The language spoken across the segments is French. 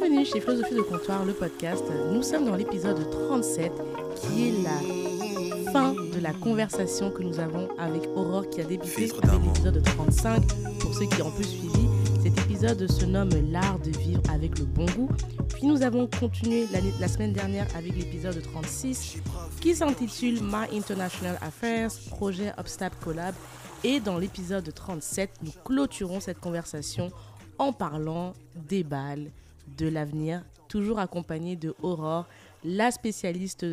Bienvenue chez Philosophie de Comptoir, le podcast. Nous sommes dans l'épisode 37 qui est la fin de la conversation que nous avons avec Aurore qui a débuté avec l'épisode 35. Pour ceux qui ont peu suivi, cet épisode se nomme L'art de vivre avec le bon goût. Puis nous avons continué l'année- la semaine dernière avec l'épisode 36 qui s'intitule My International Affairs, projet Obstacle Collab. Et dans l'épisode 37, nous clôturons cette conversation en parlant des balles, de l'avenir, toujours accompagné de Aurore, la spécialiste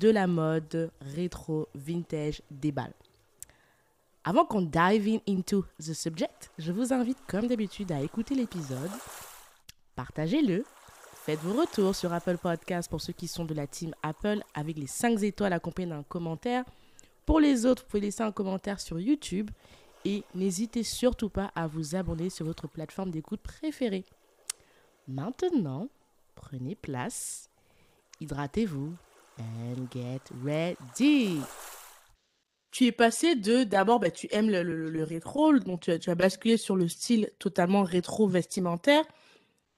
de la mode rétro, vintage, des balles. Avant qu'on dive in into the subject, je vous invite comme d'habitude à écouter l'épisode, partagez-le, faites vos retours sur Apple Podcast pour ceux qui sont de la team Apple avec les 5 étoiles accompagnées d'un commentaire. Pour les autres, vous pouvez laisser un commentaire sur YouTube et n'hésitez surtout pas à vous abonner sur votre plateforme d'écoute préférée. Maintenant, prenez place, hydratez-vous and get ready. Tu es passé de d'abord, bah, tu aimes le, le- le rétro, donc tu as, tu as basculé sur le style totalement rétro vestimentaire.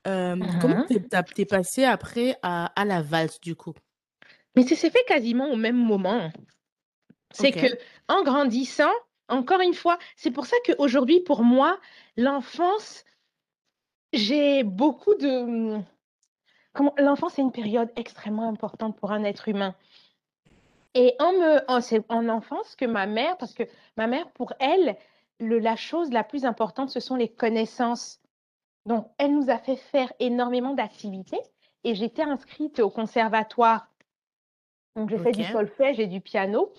Euh, Comment Mhm. t'es t'as- t'es passé après à, à la valse du coup? Mais ça s'est fait quasiment au même moment. C'est Ok. que en grandissant, encore une fois, c'est pour ça qu'aujourd'hui, pour moi, l'enfance, j'ai beaucoup de... Comment... L'enfance est une période extrêmement importante pour un être humain. Et en, me... en, c'est en enfance que ma mère, parce que ma mère, pour elle, le, la chose la plus importante, ce sont les connaissances. Donc, elle nous a fait faire énormément d'activités et j'étais inscrite au conservatoire. Donc, j'ai fait du solfège et du piano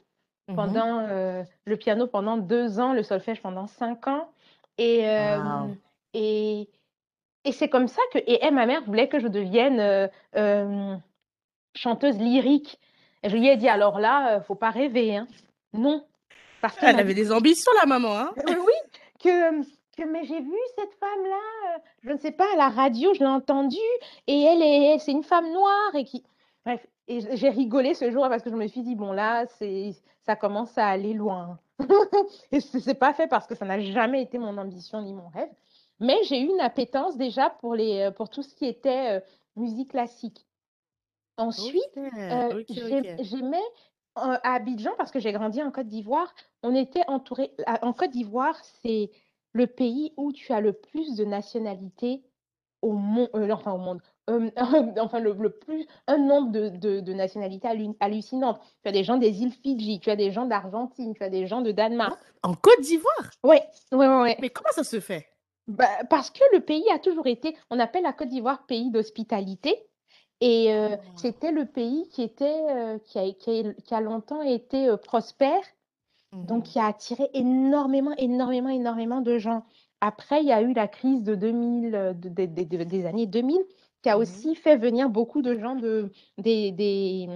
Mhm. pendant euh, le piano pendant deux ans, le solfège pendant cinq ans. Et, euh, Wow. et, et c'est comme ça que. Et elle, ma mère voulait que je devienne euh, euh, chanteuse lyrique. Et je lui ai dit alors là, euh, faut pas rêver. Hein. Non. Parce qu'elle Elle avait dit des ambitions, la maman, hein? oui, que, que mais j'ai vu cette femme-là, euh, je ne sais pas, à la radio, je l'ai entendue, et elle est, c'est une femme noire et qui. Bref, et j'ai rigolé ce jour parce que je me suis dit, bon là, c'est, ça commence à aller loin. et ce n'est pas fait parce que ça n'a jamais été mon ambition ni mon rêve, mais j'ai eu une appétence déjà pour, les, euh, pour tout ce qui était euh, musique classique. Ensuite, euh, j'aimais à Abidjan, parce que j'ai grandi en Côte d'Ivoire, on était entouré. En Côte d'Ivoire, c'est le pays où tu as le plus de nationalités au monde, enfin au monde, euh, enfin le, le plus, un nombre de, de- de nationalités hallu- hallucinantes. Tu as des gens des îles Fidji, tu as des gens d'Argentine, tu as des gens de Danemark. En Côte d'Ivoire? Ouais, ouais, ouais, ouais. Mais comment ça se fait? Bah, parce que le pays a toujours été, on appelle la Côte d'Ivoire pays d'hospitalité. Et euh, Ah. c'était le pays qui était, euh, qui a, qui a- qui a longtemps été euh, prospère, donc qui a attiré énormément, énormément, énormément de gens. Après, il y a eu la crise de 2000, euh, de- de- de- de- des années 2000, qui a Mhm. aussi fait venir beaucoup de gens de, des, des,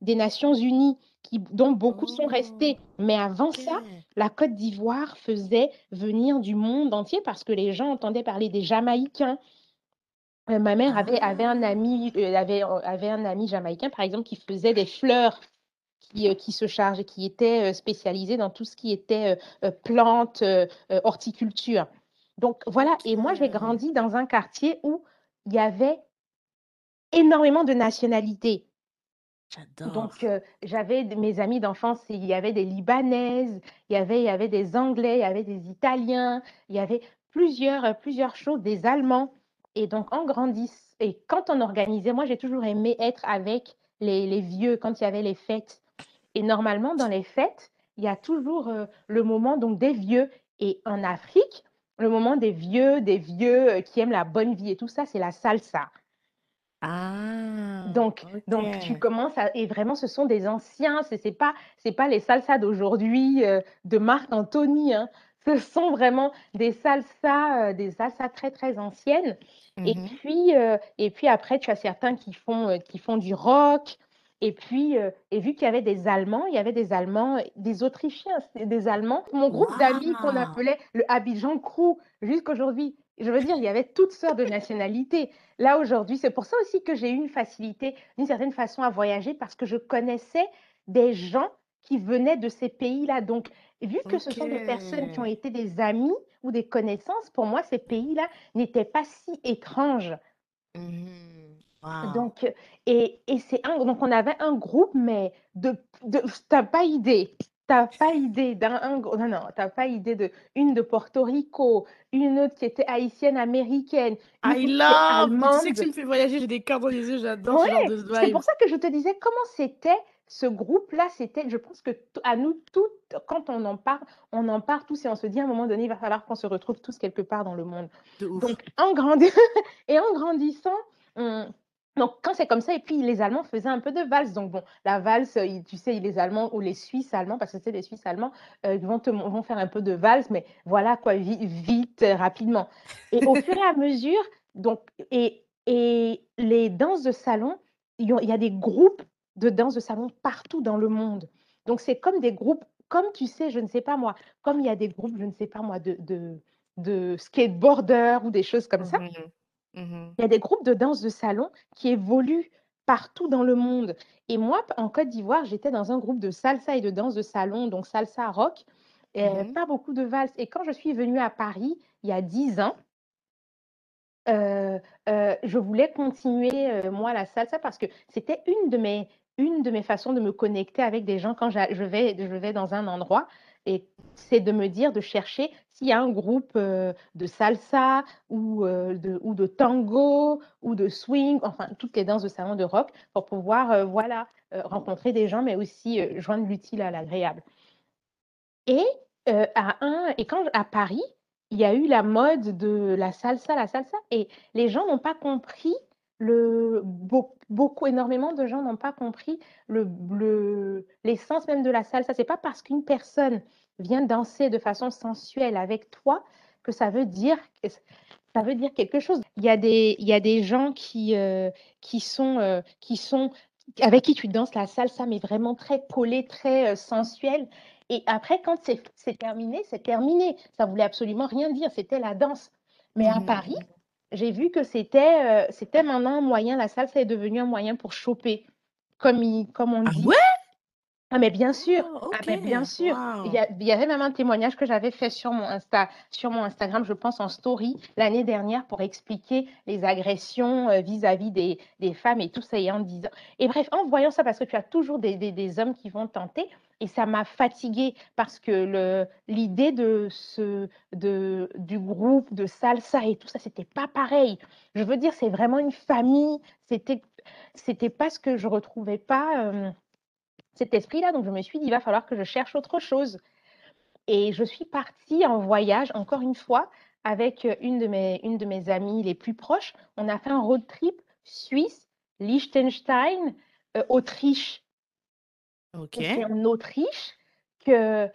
des Nations Unies, qui, dont beaucoup sont restés. Mais avant ça, la Côte d'Ivoire faisait venir du monde entier parce que les gens entendaient parler des Jamaïcains. Euh, ma mère avait, avait un Ah. ami, euh, avait, avait un ami jamaïcain, par exemple, qui faisait des fleurs, qui, euh, qui se chargeait, qui était euh, spécialisé dans tout ce qui était euh, plantes, horticulture. Donc voilà, et moi j'ai grandi dans un quartier où il y avait énormément de nationalités. J'adore. Donc, j'avais mes amis d'enfance, il y avait des Libanaises, il y avait, il y avait des Anglais, il y avait des Italiens, il y avait plusieurs, plusieurs choses, des Allemands. Et donc, en grandissant, et quand on organisait, moi, j'ai toujours aimé être avec les, les vieux quand il y avait les fêtes. Et normalement, dans les fêtes, il y a toujours le moment donc des vieux. Et en Afrique, le moment des vieux, des vieux qui aiment la bonne vie et tout ça, c'est la salsa. Ah, Donc, donc tu ok. commences à, et vraiment, ce sont des anciens, c'est c'est pas, c'est pas les salsas d'aujourd'hui euh, de Marc Anthony, hein. Ce sont vraiment des salsas, euh, des salsas très très anciennes. Et Mhm. puis, euh, et puis après, tu as certains qui font, qui font du rock. Et puis, et vu qu'il y avait des Allemands, il y avait des Allemands, des Autrichiens, des Allemands. Mon groupe d'amis qu'on Waouh. appelait le Abidjan Crew, jusqu'aujourd'hui, je veux dire, il y avait toutes sortes de nationalités. Là, aujourd'hui, c'est pour ça aussi que j'ai eu une facilité, d'une certaine façon, à voyager, parce que je connaissais des gens qui venaient de ces pays-là. Donc, vu que ce sont des personnes qui ont été des amis ou des connaissances, pour moi, ces pays-là n'étaient pas si étranges. Waouh! Donc, et et c'est un donc on avait un groupe, mais de de tu pas idée, t'as pas idée d'un non, non, tu pas idée de une de Porto Rico, une autre qui était haïtienne américaine, une I love! Tu sais que tu me fais voyager, j'ai des cœurs dans les yeux, j'adore ce genre de c'est pour ça que je te disais comment c'était ce groupe-là, c'était je pense que à nous toutes, quand on en parle, on en parle tous et on se dit à un moment donné, il va falloir qu'on se retrouve tous quelque part dans le monde. De ouf. Donc en grandi et en grandissant, on donc quand c'est comme ça et puis les Allemands faisaient un peu de valse. Donc bon, la valse, ils tu sais, les Allemands ou les Suisses allemands, parce que c'est les Suisses allemands, ils vont te vont faire un peu de valse, mais voilà quoi, vi vite, euh, rapidement. Et au fur et à mesure, donc et et les danses de salon, il y a il y a des groupes de danse de salon partout dans le monde. Donc c'est comme des groupes, comme tu sais, je ne sais pas moi, comme il y a des groupes, je ne sais pas moi, de de de skateboarders ou des choses comme ça. Mmh Mmh Il y a des groupes de danse de salon qui évoluent partout dans le monde. Et moi, en Côte d'Ivoire, j'étais dans un groupe de salsa et de danse de salon, donc salsa rock, et Mmh pas beaucoup de valses. Et quand je suis venue à Paris, il y a 10 ans, Heu heu, je voulais continuer, heu, moi, la salsa parce que c'était une de mes une de mes façons de me connecter avec des gens quand je vais je vais dans un endroit et c'est de me dire, de chercher s'il y a un groupe, heu, de salsa de ou de tango ou de swing, enfin toutes les danses de salon de rock pour pouvoir, heu, voilà, rencontrer des gens, mais aussi, joindre l'utile à l'agréable. Et à un et quand à Paris, il y a eu la mode de la salsa, la salsa et les gens n'ont pas compris le beaucoup énormément de gens n'ont pas compris le le l'essence même de la salsa. C'est pas parce qu'une personne vient danser de façon sensuelle avec toi que ça veut dire que ça veut dire quelque chose. Il y a des il y a des gens qui, heu, qui sont, heu, qui sont avec qui tu danses la salsa, mais vraiment très collés, très, heu, sensuels et après quand c'est terminé, c'est terminé. Ça voulait absolument rien dire, c'était la danse. Mais à Paris, Mmh j'ai vu que c'était, heu, c'était maintenant un moyen la salsa est devenu un moyen pour choper, comme il comme on Ah dit. ouais? Ah mais bien sûr, Oh ah OK. mais bien sûr. Il y Waouh! a il y avait même un témoignage que j'avais fait sur mon Insta sur mon Instagram, je pense en story l'année dernière pour expliquer les agressions, heu, vis-à-vis des des femmes et tout ça et en disant et bref, en voyant ça parce que tu as toujours des des des hommes qui vont tenter et ça m'a fatiguée parce que le l'idée de ce de du groupe de salsa et tout ça, c'était pas pareil. Je veux dire, c'est vraiment une famille, c'était c'était pas ce que je retrouvais pas, hem cet esprit-là. Donc, je me suis dit, il va falloir que je cherche autre chose. Et je suis partie en voyage, encore une fois, avec euh, une de mes, une de mes amies les plus proches. On a fait un road trip Suisse, Liechtenstein, euh, Autriche. C'est OK. en Autriche que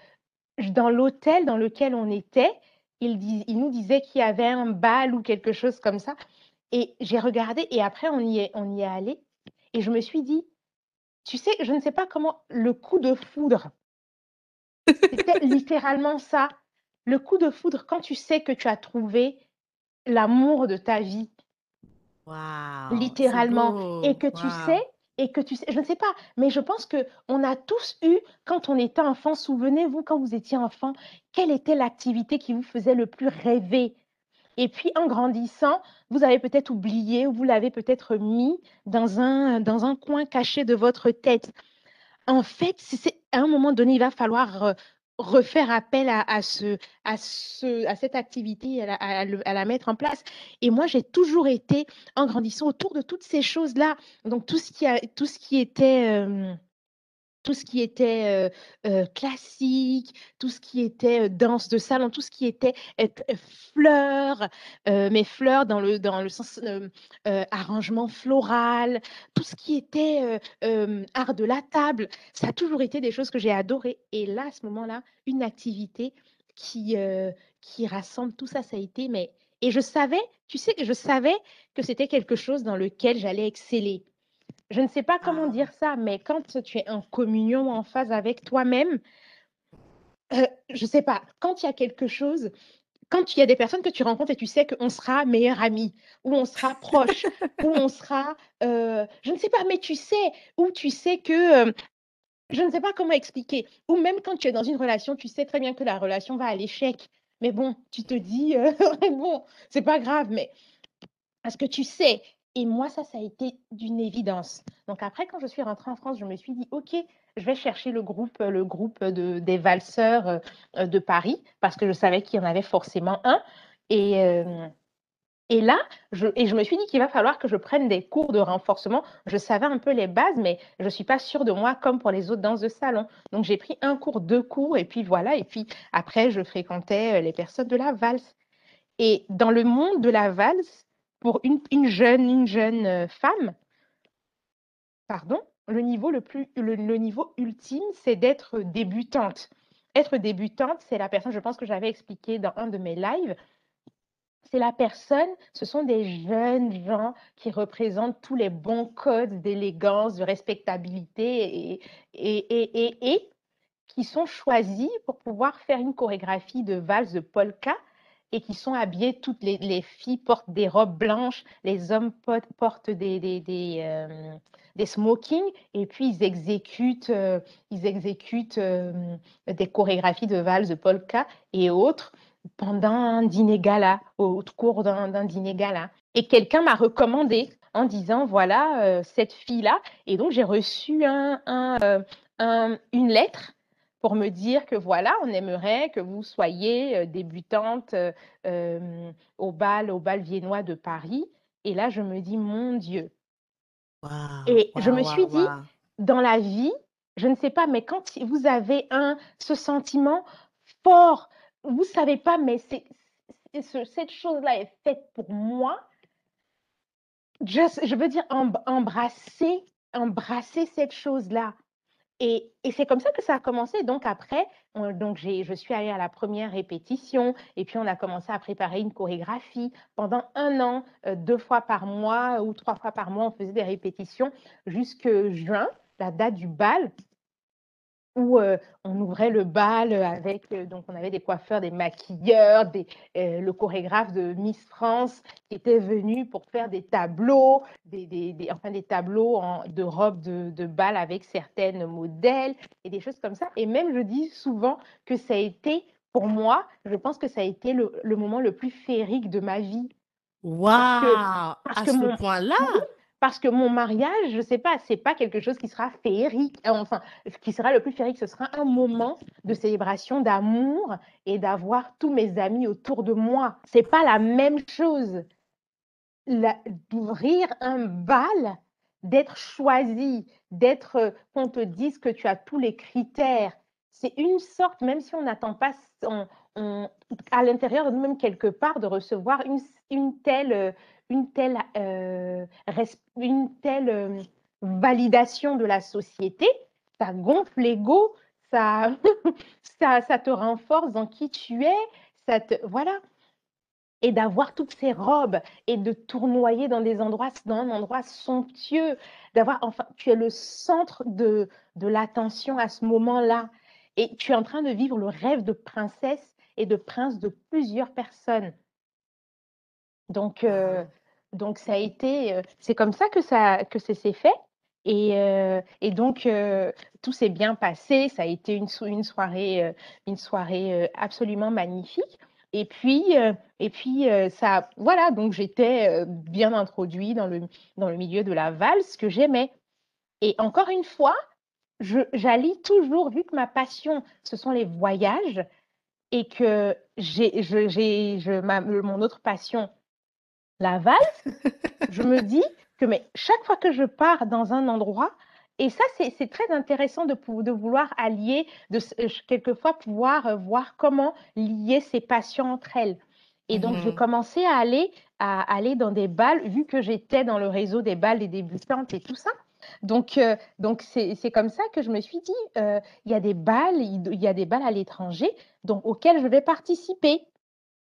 dans l'hôtel dans lequel on était, il, dis- il nous disait qu'il y avait un bal ou quelque chose comme ça. Et j'ai regardé et après on y est, on y est allé. Et je me suis dit, tu sais, je ne sais pas comment le coup de foudre C'était littéralement ça. Le coup de foudre, quand tu sais que tu as trouvé l'amour de ta vie! C'est littéralement, et que tu sais et que tu sais je ne sais pas, mais je pense qu'on a tous eu, quand on était enfant, souvenez-vous quand vous étiez enfant, quelle était l'activité qui vous faisait le plus rêver? Et puis en grandissant, vous avez peut-être oublié ou vous l'avez peut-être mis dans un dans un coin caché de votre tête. En fait, c'est c'est à un moment donné, il va falloir, heu, refaire appel à ce à ce à cette activité, à la mettre en place et moi, j'ai toujours été, en grandissant, autour de toutes ces choses-là. Donc tout ce qui a tout ce qui était, hem tout ce qui était, classique, tout ce qui était, danse de salon, tout ce qui était fleurs, mais fleurs dans le dans le sens, arrangement floral, tout ce qui était, art de la table, ça a toujours été des choses que j'ai adorées et là, à ce moment-là, une activité qui rassemble tout ça, ça a été mais et je savais, tu sais, je savais que c'était quelque chose dans lequel j'allais exceller. Je ne sais pas comment Ah. dire ça, mais quand tu es en communion, en phase avec toi-même, heu, je sais pas, quand il y a quelque chose quand il y a des personnes que tu rencontres et tu sais qu'on sera meilleurs amis, ou on sera proches, ou on sera, heu, je ne sais pas, mais tu sais, ou tu sais que, hem, je ne sais pas comment expliquer, ou même quand tu es dans une relation, tu sais très bien que la relation va à l'échec, mais bon, tu te dis, «Bon, c'est pas grave», mais parce que tu sais. Et moi, ça, ça a été d'une évidence. Donc après, quand je suis rentrée en France, je me suis dit, OK, je vais chercher le groupe, le groupe de, des valseurs de Paris, parce que je savais qu'il y en avait forcément un. Et, et là, je, et je me suis dit qu'il va falloir que je prenne des cours de renforcement. Je savais un peu les bases, mais je ne suis pas sûre de moi comme pour les autres danses de salon. Donc j'ai pris un cours, deux cours, et puis voilà. Et puis après, je fréquentais les personnes de la valse. Et dans le monde de la valse, pour une, une jeune, une jeune euh, femme, pardon, le niveau, le plus, le, niveau ultime, c'est d'être débutante. Être débutante, c'est la personne, je pense que j'avais expliqué dans un de mes lives, c'est la personne, ce sont des jeunes gens qui représentent tous les bons codes d'élégance, de respectabilité et, et, et, et, qui sont choisis pour pouvoir faire une chorégraphie de valse de polka et qui sont habillés, toutes les, les, filles portent des robes blanches, les hommes portent des, des, des, euh, smokings, et puis ils exécutent, euh, ils exécutent euh, des chorégraphies de valse, de polka et autres pendant un dîner gala, au cours d'un dîner gala. Et quelqu'un m'a recommandé en disant, voilà, euh, cette fille-là. Et donc, j'ai reçu un, un, une lettre pour me dire que voilà, on aimerait que vous soyez euh, débutante euh, au bal, au bal viennois de Paris. Et là, je me dis, mon Dieu. Wow, et wow, je me wow, suis dit, dans la vie, je ne sais pas, mais quand vous avez un, ce sentiment fort, vous savez pas, mais c'est, cette chose-là est faite pour moi. Just, je veux dire, embrasser, embrasser cette chose-là. Et, c'est comme ça que ça a commencé. Donc après, je suis allée à la première répétition et puis on a commencé à préparer une chorégraphie. Pendant un an, euh, deux fois par mois ou trois fois par mois, on faisait des répétitions jusque juin, la date du bal où euh, on ouvrait le bal avec, euh, donc on avait des coiffeurs, des maquilleurs, des, euh, le chorégraphe de Miss France qui était venu pour faire des tableaux, des, des, des enfin des tableaux en, de robes de, de, bal avec certaines modèles et des choses comme ça. Et même je dis souvent que ça a été, pour moi, je pense que ça a été le, le moment le plus féerique de ma vie. Waouh! À ce mon, point-là? Parce que mon mariage, je ne sais pas, c'est pas quelque chose qui sera féerique. Euh, enfin, qui sera le plus féerique, ce sera un moment de célébration d'amour et d'avoir tous mes amis autour de moi. C'est pas la même chose d'ouvrir un bal, d'être choisi, d'être euh, qu'on te dise que tu as tous les critères. C'est une sorte, même si on n'attend pas on, on, à l'intérieur de nous-mêmes quelque part, de recevoir une, une telle une telle, euh, une telle euh, validation de la société, ça gonfle l'ego, ça, ça, ça te renforce dans qui tu es, ça te, voilà. Et d'avoir toutes ces robes et de tournoyer dans des endroits, dans un endroit somptueux, d'avoir, enfin, tu es le centre de, de l'attention à ce moment-là. Et tu es en train de vivre le rêve de princesse et de prince de plusieurs personnes. Donc, euh, donc, ça a été, euh, c'est comme ça que ça, que s'est fait. Et, euh, et donc, tout s'est bien passé. Ça a été une, une soirée, une soirée absolument magnifique. Et puis, et puis ça, voilà, donc j'étais bien introduit dans le, dans le milieu de la valse que j'aimais. Et encore une fois, j'allie toujours, vu que ma passion, ce sont les voyages, et que j'ai, j'ai, je, ma, mon autre passion, la valse, je me dis que mais chaque fois que je pars dans un endroit, et ça, c'est très intéressant de, de, vouloir allier, de euh, quelquefois pouvoir euh, voir comment lier ces passions entre elles. Et donc, mmh. je commençais à aller, à aller dans des balles, vu que j'étais dans le réseau des balles des débutantes et tout ça. Donc, euh, donc c'est comme ça que je me suis dit, euh, il y a des balles, il y a des balles à l'étranger, donc auxquelles je vais participer.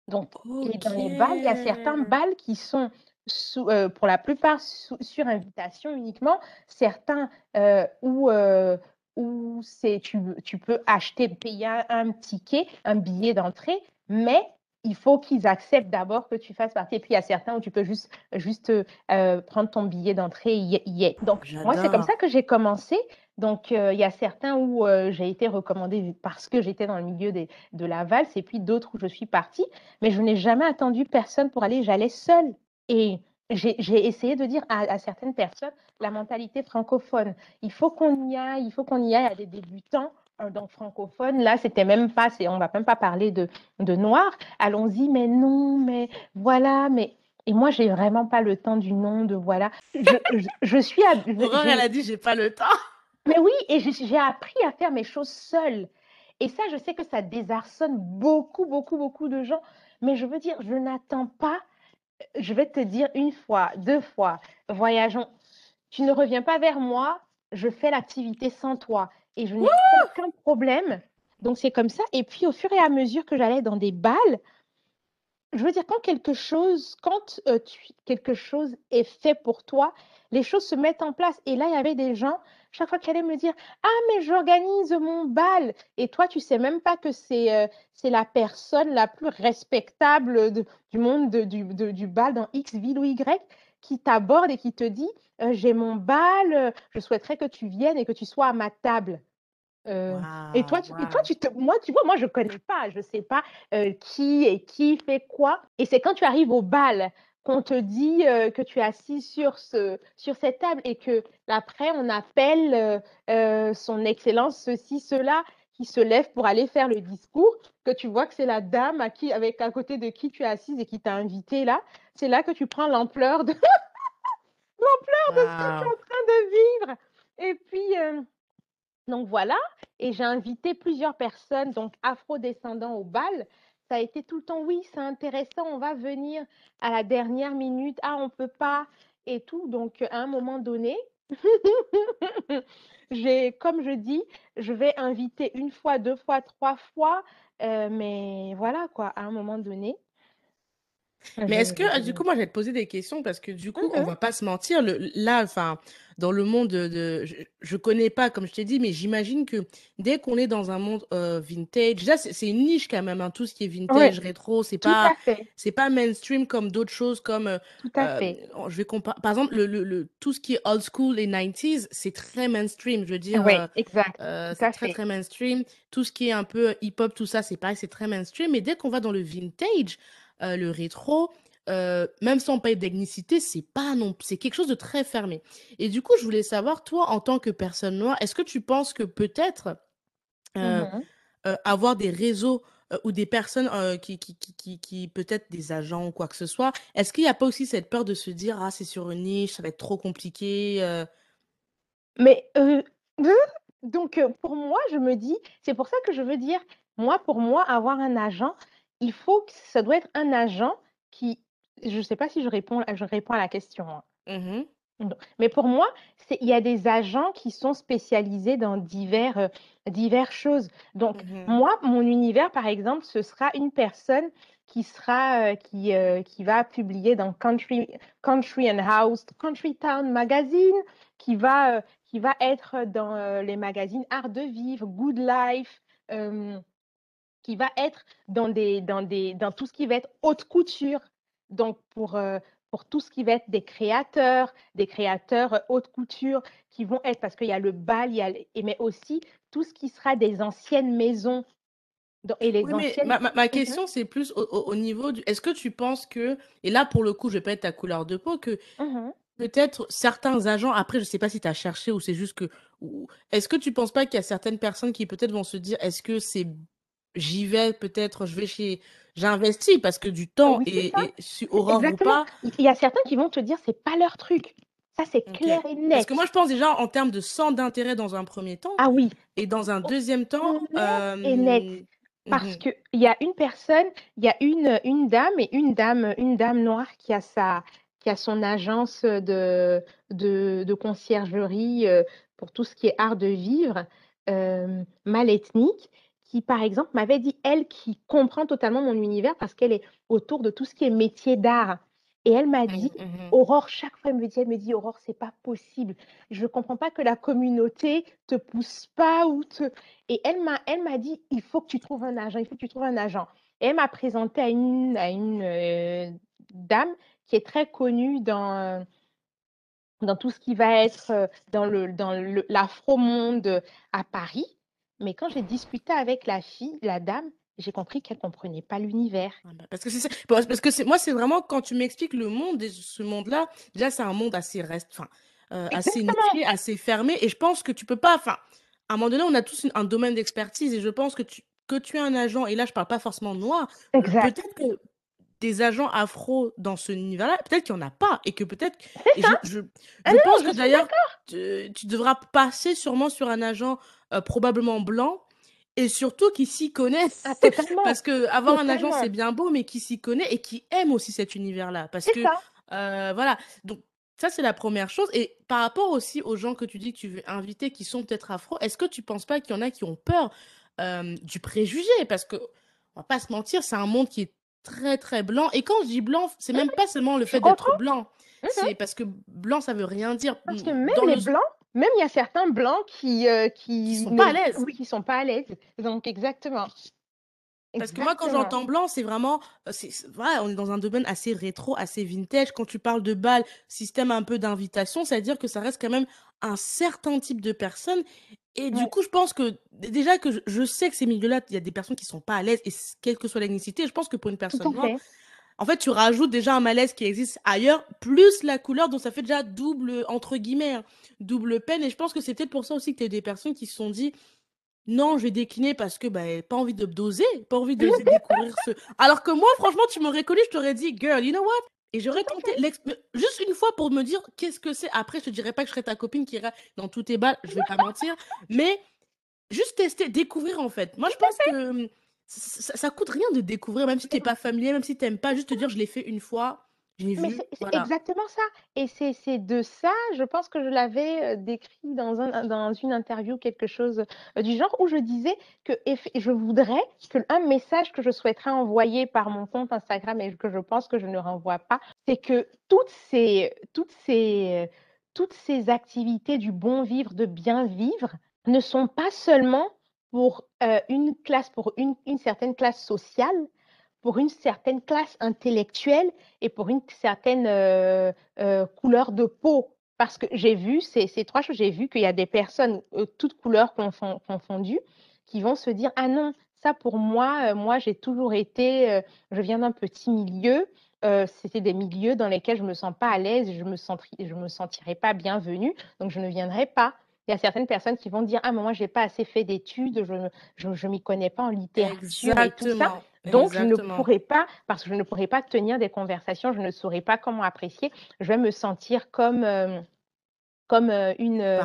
Donc, okay. et dans les balles, il y a certains balles qui sont sous, euh, pour la plupart sous, sur invitation uniquement, certains euh, où, euh, où tu, tu peux acheter, payer un, un ticket, un billet d'entrée, mais il faut qu'ils acceptent d'abord que tu fasses partie. Et puis, il y a certains où tu peux juste, juste euh, prendre ton billet d'entrée et y être. Donc, moi, c'est comme ça que j'ai commencé. Donc, euh, il y a certains où euh, j'ai été recommandée parce que j'étais dans le milieu des, de la valse et puis d'autres où je suis partie. Mais je n'ai jamais attendu personne pour aller. J'allais seule. Et j'ai essayé de dire à à certaines personnes la mentalité francophone. Il faut qu'on y aille, il faut qu'on y aille à des débutants, donc francophones. Là, c'était même pas on va même pas parler de de noirs. Allons-y, mais non, mais voilà, mais et moi, j'ai vraiment pas le temps du non, de voilà. Je je je suis à je elle a dit: «J'ai pas le temps». mais oui et j'ai appris à faire mes choses seule et ça, je sais que ça désarçonne beaucoup, beaucoup, beaucoup de gens, mais je veux dire, je n'attends pas je vais te dire une fois, 2 fois, voyageons. Tu ne reviens pas vers moi, je fais l'activité sans toi et je n'ai aucun problème. Donc c'est comme ça et puis au fur et à mesure que j'allais dans des balles, je veux dire quand quelque chose quand, tu quelque chose est fait pour toi, les choses se mettent en place et là, il y avait des gens, chaque fois qu'ils allaient me dire: «Ah mais j'organise mon bal» et toi, tu sais même pas que c'est, heu, c'est la personne la plus respectable de du monde de du de du bal dans X ville ou Y qui t'aborde et qui te dit: «Heu, j'ai mon bal, je souhaiterais que tu viennes et que tu sois à ma table». Heu et toi tu et toi waouh. tu te moi, tu vois, moi je connais pas, je sais pas, heu, qui et qui fait quoi et c'est quand tu arrives au bal qu'on te dit, heu, que tu es assis sur ce sur cette table et que après on appelle, son excellence ceci, cela, qui se lève pour aller faire le discours, que tu vois que c'est la dame à qui avec à côté de qui tu es assise et qui t'a invitée là. C'est là que tu prends l'ampleur de l'ampleur de ce que tu es en train de vivre et puis, donc voilà et j'ai invité plusieurs personnes, donc afro-descendants au bal. Ça a été tout le temps: «Oui, c'est intéressant, on va venir à la dernière minute. Ah, on peut pas» et tout. Donc à un moment donné, j'ai comme je dis, je vais inviter une fois, 2 fois, 3 fois, heu, mais voilà quoi, à un moment donné, Mais est-ce que, heu, du coup, moi, je vais te poser des questions parce que du coup, on va pas se mentir, le là, enfin, dans le monde de je je connais pas, comme je t'ai dit, mais j'imagine que dès qu'on est dans un monde, heu, vintage, déjà, c'est c'est une niche quand même, hein, tout ce qui est vintage, Ouais, rétro, c'est tout pas à fait, c'est pas mainstream comme d'autres choses comme, heu, tout à hem, fait. je vais compa par exemple, le le le tout ce qui est old school et 90s, c'est très mainstream. Je veux dire, heu exact, tout c'est à très, fait. très mainstream. Tout ce qui est un peu hip-hop, tout ça, c'est pareil, c'est très mainstream. Mais dès qu'on va dans le vintage, heu, le rétro, Heu, même sans payer d'ethnicité, c'est pas non c'est quelque chose de très fermé et du coup, je voulais savoir, toi, en tant que personne noire, est-ce que tu penses que peut-être, Mmh heu mh. heu, avoir des réseaux, ou des personnes, qui qui qui qui qui peut-être des agents ou quoi que ce soit, est-ce qu'il y a pas aussi cette peur de se dire: «Ah, c'est sur une niche, ça va être trop compliqué»? Mais, donc pour moi, je me dis c'est pour ça que je veux dire, moi, pour moi, avoir un agent, il faut que ça doit être un agent qui je sais pas si je réponds je réponds à la question, hein. Mmh mais pour moi, c'est il y a des agents qui sont spécialisés dans divers, heu, divers choses. Donc Mmh moi, mon univers, par exemple, ce sera une personne qui sera, heu, qui, heu, qui va publier dans Country Country and House, Country Town Magazine, qui va, qui va être dans, les magazines Art de vivre, Good Life, qui va être dans des dans des dans tout ce qui va être haute couture. Donc pour, heu, pour tout ce qui va être des créateurs, des créateurs, heu, haute couture qui vont être parce qu'il y a le bal, il y a mais aussi tout ce qui sera des anciennes maisons. Et les Oui, anciennes ma ma ma question, c'est plus au au au niveau du est-ce que tu penses que et là, pour le coup, je vais pas être ta couleur de peau, que Mmh Peut-être certains agents, après je sais pas si tu as cherché ou c'est juste que est-ce que tu penses pas qu'il y a certaines personnes qui peut-être vont se dire: «Est-ce que c'est j'y vais peut-être, je vais chez j'investis parce que du temps Oui, et su Aurore ou pas» Il y a certains qui vont te dire: «C'est pas leur truc». Ça, c'est clair et Parce que moi net. je pense déjà en termes de centre d'intérêt dans un premier temps Ah oui. et dans un deuxième temps, Clair et net. Parce mmh qu'il y a une personne, il y a une, une dame et une dame une dame noire qui a sa qui a son agence, de de de conciergerie, pour tout ce qui est art de vivre, hem, mal ethnique, qui par exemple m'avait dit, elle, qui comprend totalement mon univers parce qu'elle est autour de tout ce qui est métier d'art et elle m'a Mmh, dit: mmh. «Aurore», chaque fois elle me dit elle me dit: «Aurore, c'est pas possible. Je comprends pas que la communauté te pousse pas ou te» Et elle m'a elle m'a dit: «Il faut que tu trouves un agent, il faut que tu trouves un agent» et elle m'a présenté à une à une, heu, dame qui est très connue dans, dans tout ce qui va être, heu, dans le dans le l'afro-monde, à Paris. Mais quand j'ai discuté avec la fille la dame, j'ai compris qu'elle comprenait pas l'univers. Ah bah, parce que c'est parce que moi c'est vraiment quand tu m'expliques le monde ce monde-là, déjà c'est un monde assez reste enfin euh, assez niché, assez fermé et je pense que tu peux pas enfin à un moment donné on a tous un domaine d'expertise et je pense que tu que tu es un agent et là je parle pas forcément noir, peut-être que des agents afro dans ce univers-là, peut-être qu'il n'y en a pas et que peut-être. Je, je, ah pense que d'ailleurs, tu, tu, devras passer sûrement sur un agent euh, probablement blanc et surtout qui s'y connaissent. Ah, parce que avoir un agent, c'est bien beau, mais qui s'y connaît et qui aime aussi cet univers-là. Parce que, euh, voilà. Donc, ça, c'est la première chose. Et par rapport aussi aux gens que tu dis que tu veux inviter qui sont peut-être afro, est-ce que tu penses pas qu'il y en a qui ont peur euh, du préjugé? Parce que, on va pas se mentir, c'est un monde qui est très, très blanc. Et quand je dis blanc, c'est même pas seulement le fait d'être blanc. Mmh c'est parce que blanc, ça veut rien dire. Parce que même les blancs, même il y a certains blancs qui euh, qui, sont pas à l'aise. Oui, qui sont pas à l'aise. Donc exactement. Parce que moi, quand j'entends blanc, c'est vraiment, euh, c'est, voilà, on est dans un domaine assez rétro, assez vintage. Quand tu parles de bal, système un peu d'invitation, ça veut dire que ça reste quand même un certain type de personnes. Et du coup, je pense que déjà que je, sais que ces milieux-là, il y a des personnes qui sont pas à l'aise, et quelle que soit l'ethnicité, je pense que pour une personne noire, en fait, tu rajoutes déjà un malaise qui existe ailleurs, plus la couleur, donc ça fait déjà double, entre guillemets, hein, double peine. Et je pense que c'est peut-être pour ça aussi que tu as des personnes qui se sont dit, non, je vais décliner parce que, bah, pas envie de doser, pas envie de découvrir ce. Alors que moi, franchement, tu m'aurais connu, je t'aurais dit, girl, you know what? Et j'aurais tenté juste une fois pour me dire qu'est-ce que c'est. Après, je te dirais pas que je serais ta copine qui ira dans tous tes balles, je vais pas mentir. Mais juste tester, découvrir en fait. Moi, je pense que ça, ça, coûte rien de découvrir, même si tu n'es pas familier, même si tu n'aimes pas, juste te dire je l'ai fait une fois, j'ai vu. c'est exactement ça. Et c'est de ça, je pense que je l'avais décrit dans, un, dans une interview, quelque chose du genre, où je disais que je voudrais que un message que je souhaiterais envoyer par mon compte Instagram et que je pense que je ne renvoie pas, c'est que toutes ces, toutes, ces, toutes ces activités du bon vivre, de bien vivre, ne sont pas seulement pour une classe, pour une, une, certaine classe sociale, pour une certaine classe intellectuelle et pour une certaine couleur de peau. Parce que j'ai vu, ces, ces, trois choses, j'ai vu qu'il y a des personnes, toutes couleurs confondues, qui vont se dire, ah non, ça pour moi, moi j'ai toujours été, je viens d'un petit milieu, c'était des milieux dans lesquels je ne me sens pas à l'aise, je me, je me sentirais pas bienvenue, donc je ne viendrai pas. Il y a certaines personnes qui vont dire Ah, mais moi, je n'ai pas assez fait d'études, je ne m'y connais pas en littérature et tout ça. Donc, je ne pourrais pas, parce que je ne pourrais pas tenir des conversations, je ne saurais pas comment apprécier. Je vais me sentir comme, euh, comme euh, une, euh,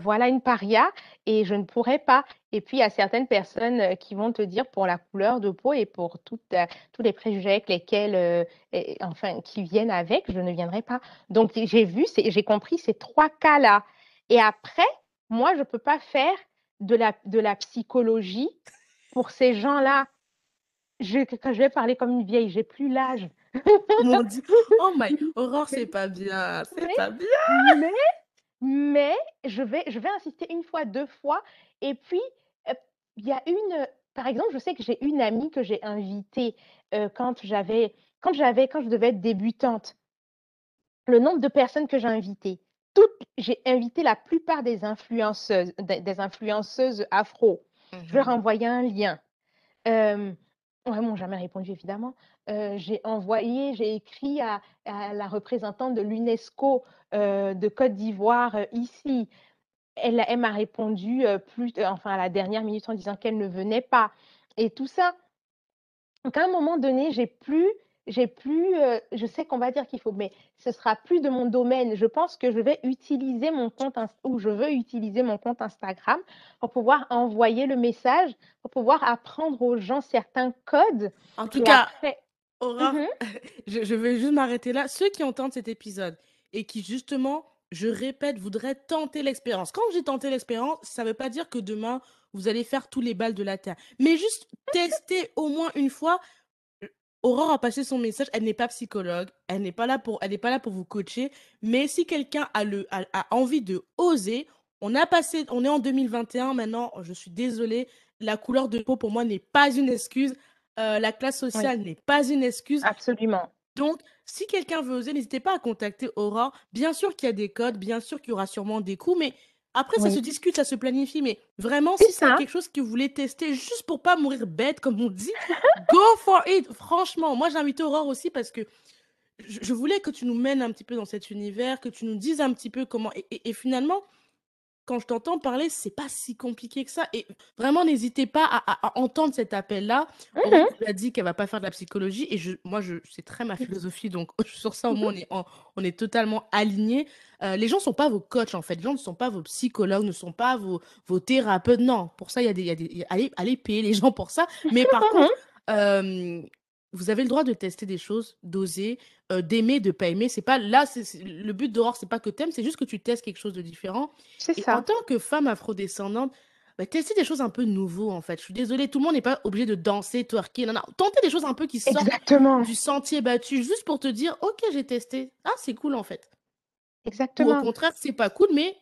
voilà, une paria et je ne pourrais pas. Et puis, il y a certaines personnes qui vont te dire pour la couleur de peau et pour tous les préjugés avec lesquels, enfin, qui viennent avec, je ne viendrai pas. Donc, j'ai vu, j'ai compris ces trois cas-là. Et après, moi, je ne peux pas faire de la, de la psychologie pour ces gens-là. Je, quand je vais parler comme une vieille, j'ai plus l'âge. Mon Dieu. Oh my, Aurore, c'est pas bien, c'est pas bien. Mais, mais je vais, je vais insister une fois, deux fois. Et puis, euh, il y a une, par exemple, je sais que j'ai une amie que j'ai invitée euh, quand j'avais, quand j'avais, quand je devais être débutante. Le nombre de personnes que j'ai invitées, j'ai invité la plupart des influenceuses, des, influenceuses afro. Je leur ai mmh envoyé un lien. Euh, ouais, m'ont jamais répondu, évidemment. j'ai envoyé, j'ai écrit à, la représentante de l'UNESCO de Côte d'Ivoire ici. Elle, elle m'a répondu plus, enfin à la dernière minute en disant qu'elle ne venait pas. Et tout ça. Donc à un moment donné, j'ai plus j'ai plus, je sais qu'on va dire qu'il faut, mais ce sera plus de mon domaine. Je pense que je vais utiliser mon compte ou je veux utiliser mon compte Instagram pour pouvoir envoyer le message, pour pouvoir apprendre aux gens certains codes. En tout cas, Aura, mmh je, je, vais juste m'arrêter là. Ceux qui entendent cet épisode et qui justement, je répète, voudraient tenter l'expérience. Quand j'ai tenté l'expérience, ça ne veut pas dire que demain vous allez faire tous les balles de la terre, mais juste tester au moins une fois Aurore a passé son message. Elle n'est pas psychologue. Elle n'est pas là pour, elle n'est pas là pour vous coacher. Mais si quelqu'un a le, a, envie de oser, on a passé, on est en 2021 maintenant. Je suis désolée. La couleur de peau pour moi n'est pas une excuse. Euh, la classe sociale n'est pas une excuse. Absolument. Donc, si quelqu'un veut oser, n'hésitez pas à contacter Aurore. Bien sûr qu'il y a des codes, bien sûr qu'il y aura sûrement des coups, mais Après, ça se discute, ça se planifie, mais vraiment, si c'est quelque chose que vous voulez tester juste pour pas mourir bête, comme on dit, go for it. Franchement, moi, j'invite Aurore aussi parce que je, voulais que tu nous mènes un petit peu dans cet univers, que tu nous dises un petit peu comment. et finalement, quand je t'entends parler, c'est pas si compliqué que ça. Et vraiment, n'hésitez pas à, entendre cet appel-là. On mmh a dit qu'elle va pas faire de la psychologie. Et je, moi, je, c'est très ma philosophie. Donc, sur ça, au moins, on est, on est totalement alignés. Euh, les gens ne sont pas vos coachs, en fait. Les gens ne sont pas vos psychologues, ne sont pas vos, vos thérapeutes. Non, pour ça, il y a des. Y a des allez, allez, payer les gens pour ça. Mais par contre, euh, vous avez le droit de tester des choses, d'oser, euh, d'aimer, de pas aimer. C'est pas là, c'est le but d'Aurore, c'est pas que tu aimes, c'est juste que tu testes quelque chose de différent. C'est ça. En tant que femme afrodescendante, bah, tester des choses un peu nouveaux en fait. Je suis désolée, tout le monde n'est pas obligé de danser, twerker, non, non. Tenter des choses un peu qui sortent Exactement. du sentier battu, juste pour te dire, ok, j'ai testé. Ah, c'est cool en fait. Exactement. Ou au contraire, c'est pas cool, mais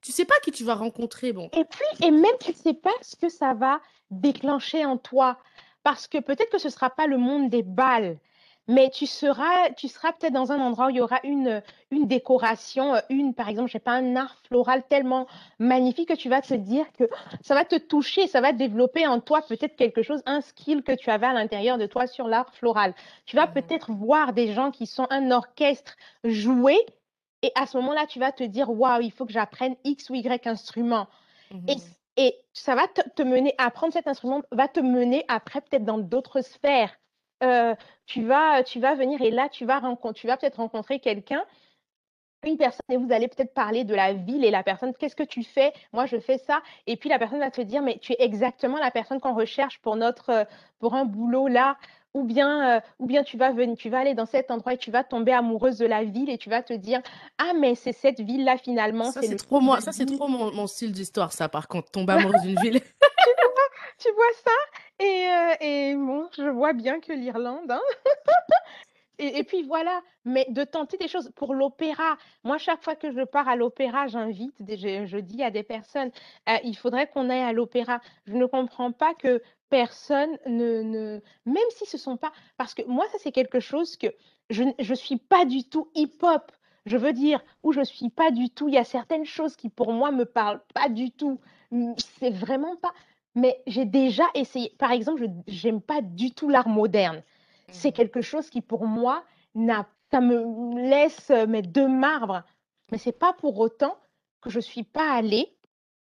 tu sais pas qui tu vas rencontrer. Bon. Et puis, et même tu sais pas ce que ça va déclencher en toi parce que peut-être que ce ne sera pas le monde des balles, mais tu seras, tu seras peut-être dans un endroit où il y aura une, une décoration, une, par exemple, je sais pas, un art floral tellement magnifique que tu vas te dire que ça va te toucher, ça va développer en toi peut-être quelque chose, un skill que tu avais à l'intérieur de toi sur l'art floral. Tu vas mmh peut-être voir des gens qui sont un orchestre jouer et à ce moment-là, tu vas te dire, waouh, il faut que j'apprenne X ou Y instrument. Mmh et ça va te, mener à apprendre cet instrument, va te mener après peut-être dans d'autres sphères. Euh, tu, vas, tu vas venir et là, tu vas, tu vas peut-être rencontrer quelqu'un, une personne, et vous allez peut-être parler de la ville et la personne, qu'est-ce que tu fais? Moi, je fais ça. Et puis la personne va te dire, mais tu es exactement la personne qu'on recherche pour, notre, pour un boulot là ou bien, euh, ou bien tu vas venir, tu vas aller dans cet endroit et tu vas tomber amoureuse de la ville et tu vas te dire ah mais c'est cette ville là finalement. Ça c'est trop moi, ça c'est trop mon, style d'histoire ça par contre tomber amoureuse d'une ville. tu, vois, ça et, euh, et, bon je vois bien que l'Irlande. Hein. Et, puis voilà, mais de tenter des choses pour l'opéra. Moi, chaque fois que je pars à l'opéra, j'invite, je, dis à des personnes, euh, il faudrait qu'on aille à l'opéra. Je ne comprends pas que personne ne, ne même si ce sont pas, parce que moi, ça c'est quelque chose que je ne suis pas du tout hip-hop. Je veux dire, où je suis pas du tout. Il y a certaines choses qui pour moi me parlent pas du tout. C'est vraiment pas. Mais j'ai déjà essayé. Par exemple, je n'aime pas du tout l'art moderne. C'est mmh quelque chose qui pour moi n'a, ça me laisse mes deux marbres. Mais c'est pas pour autant que je suis pas allée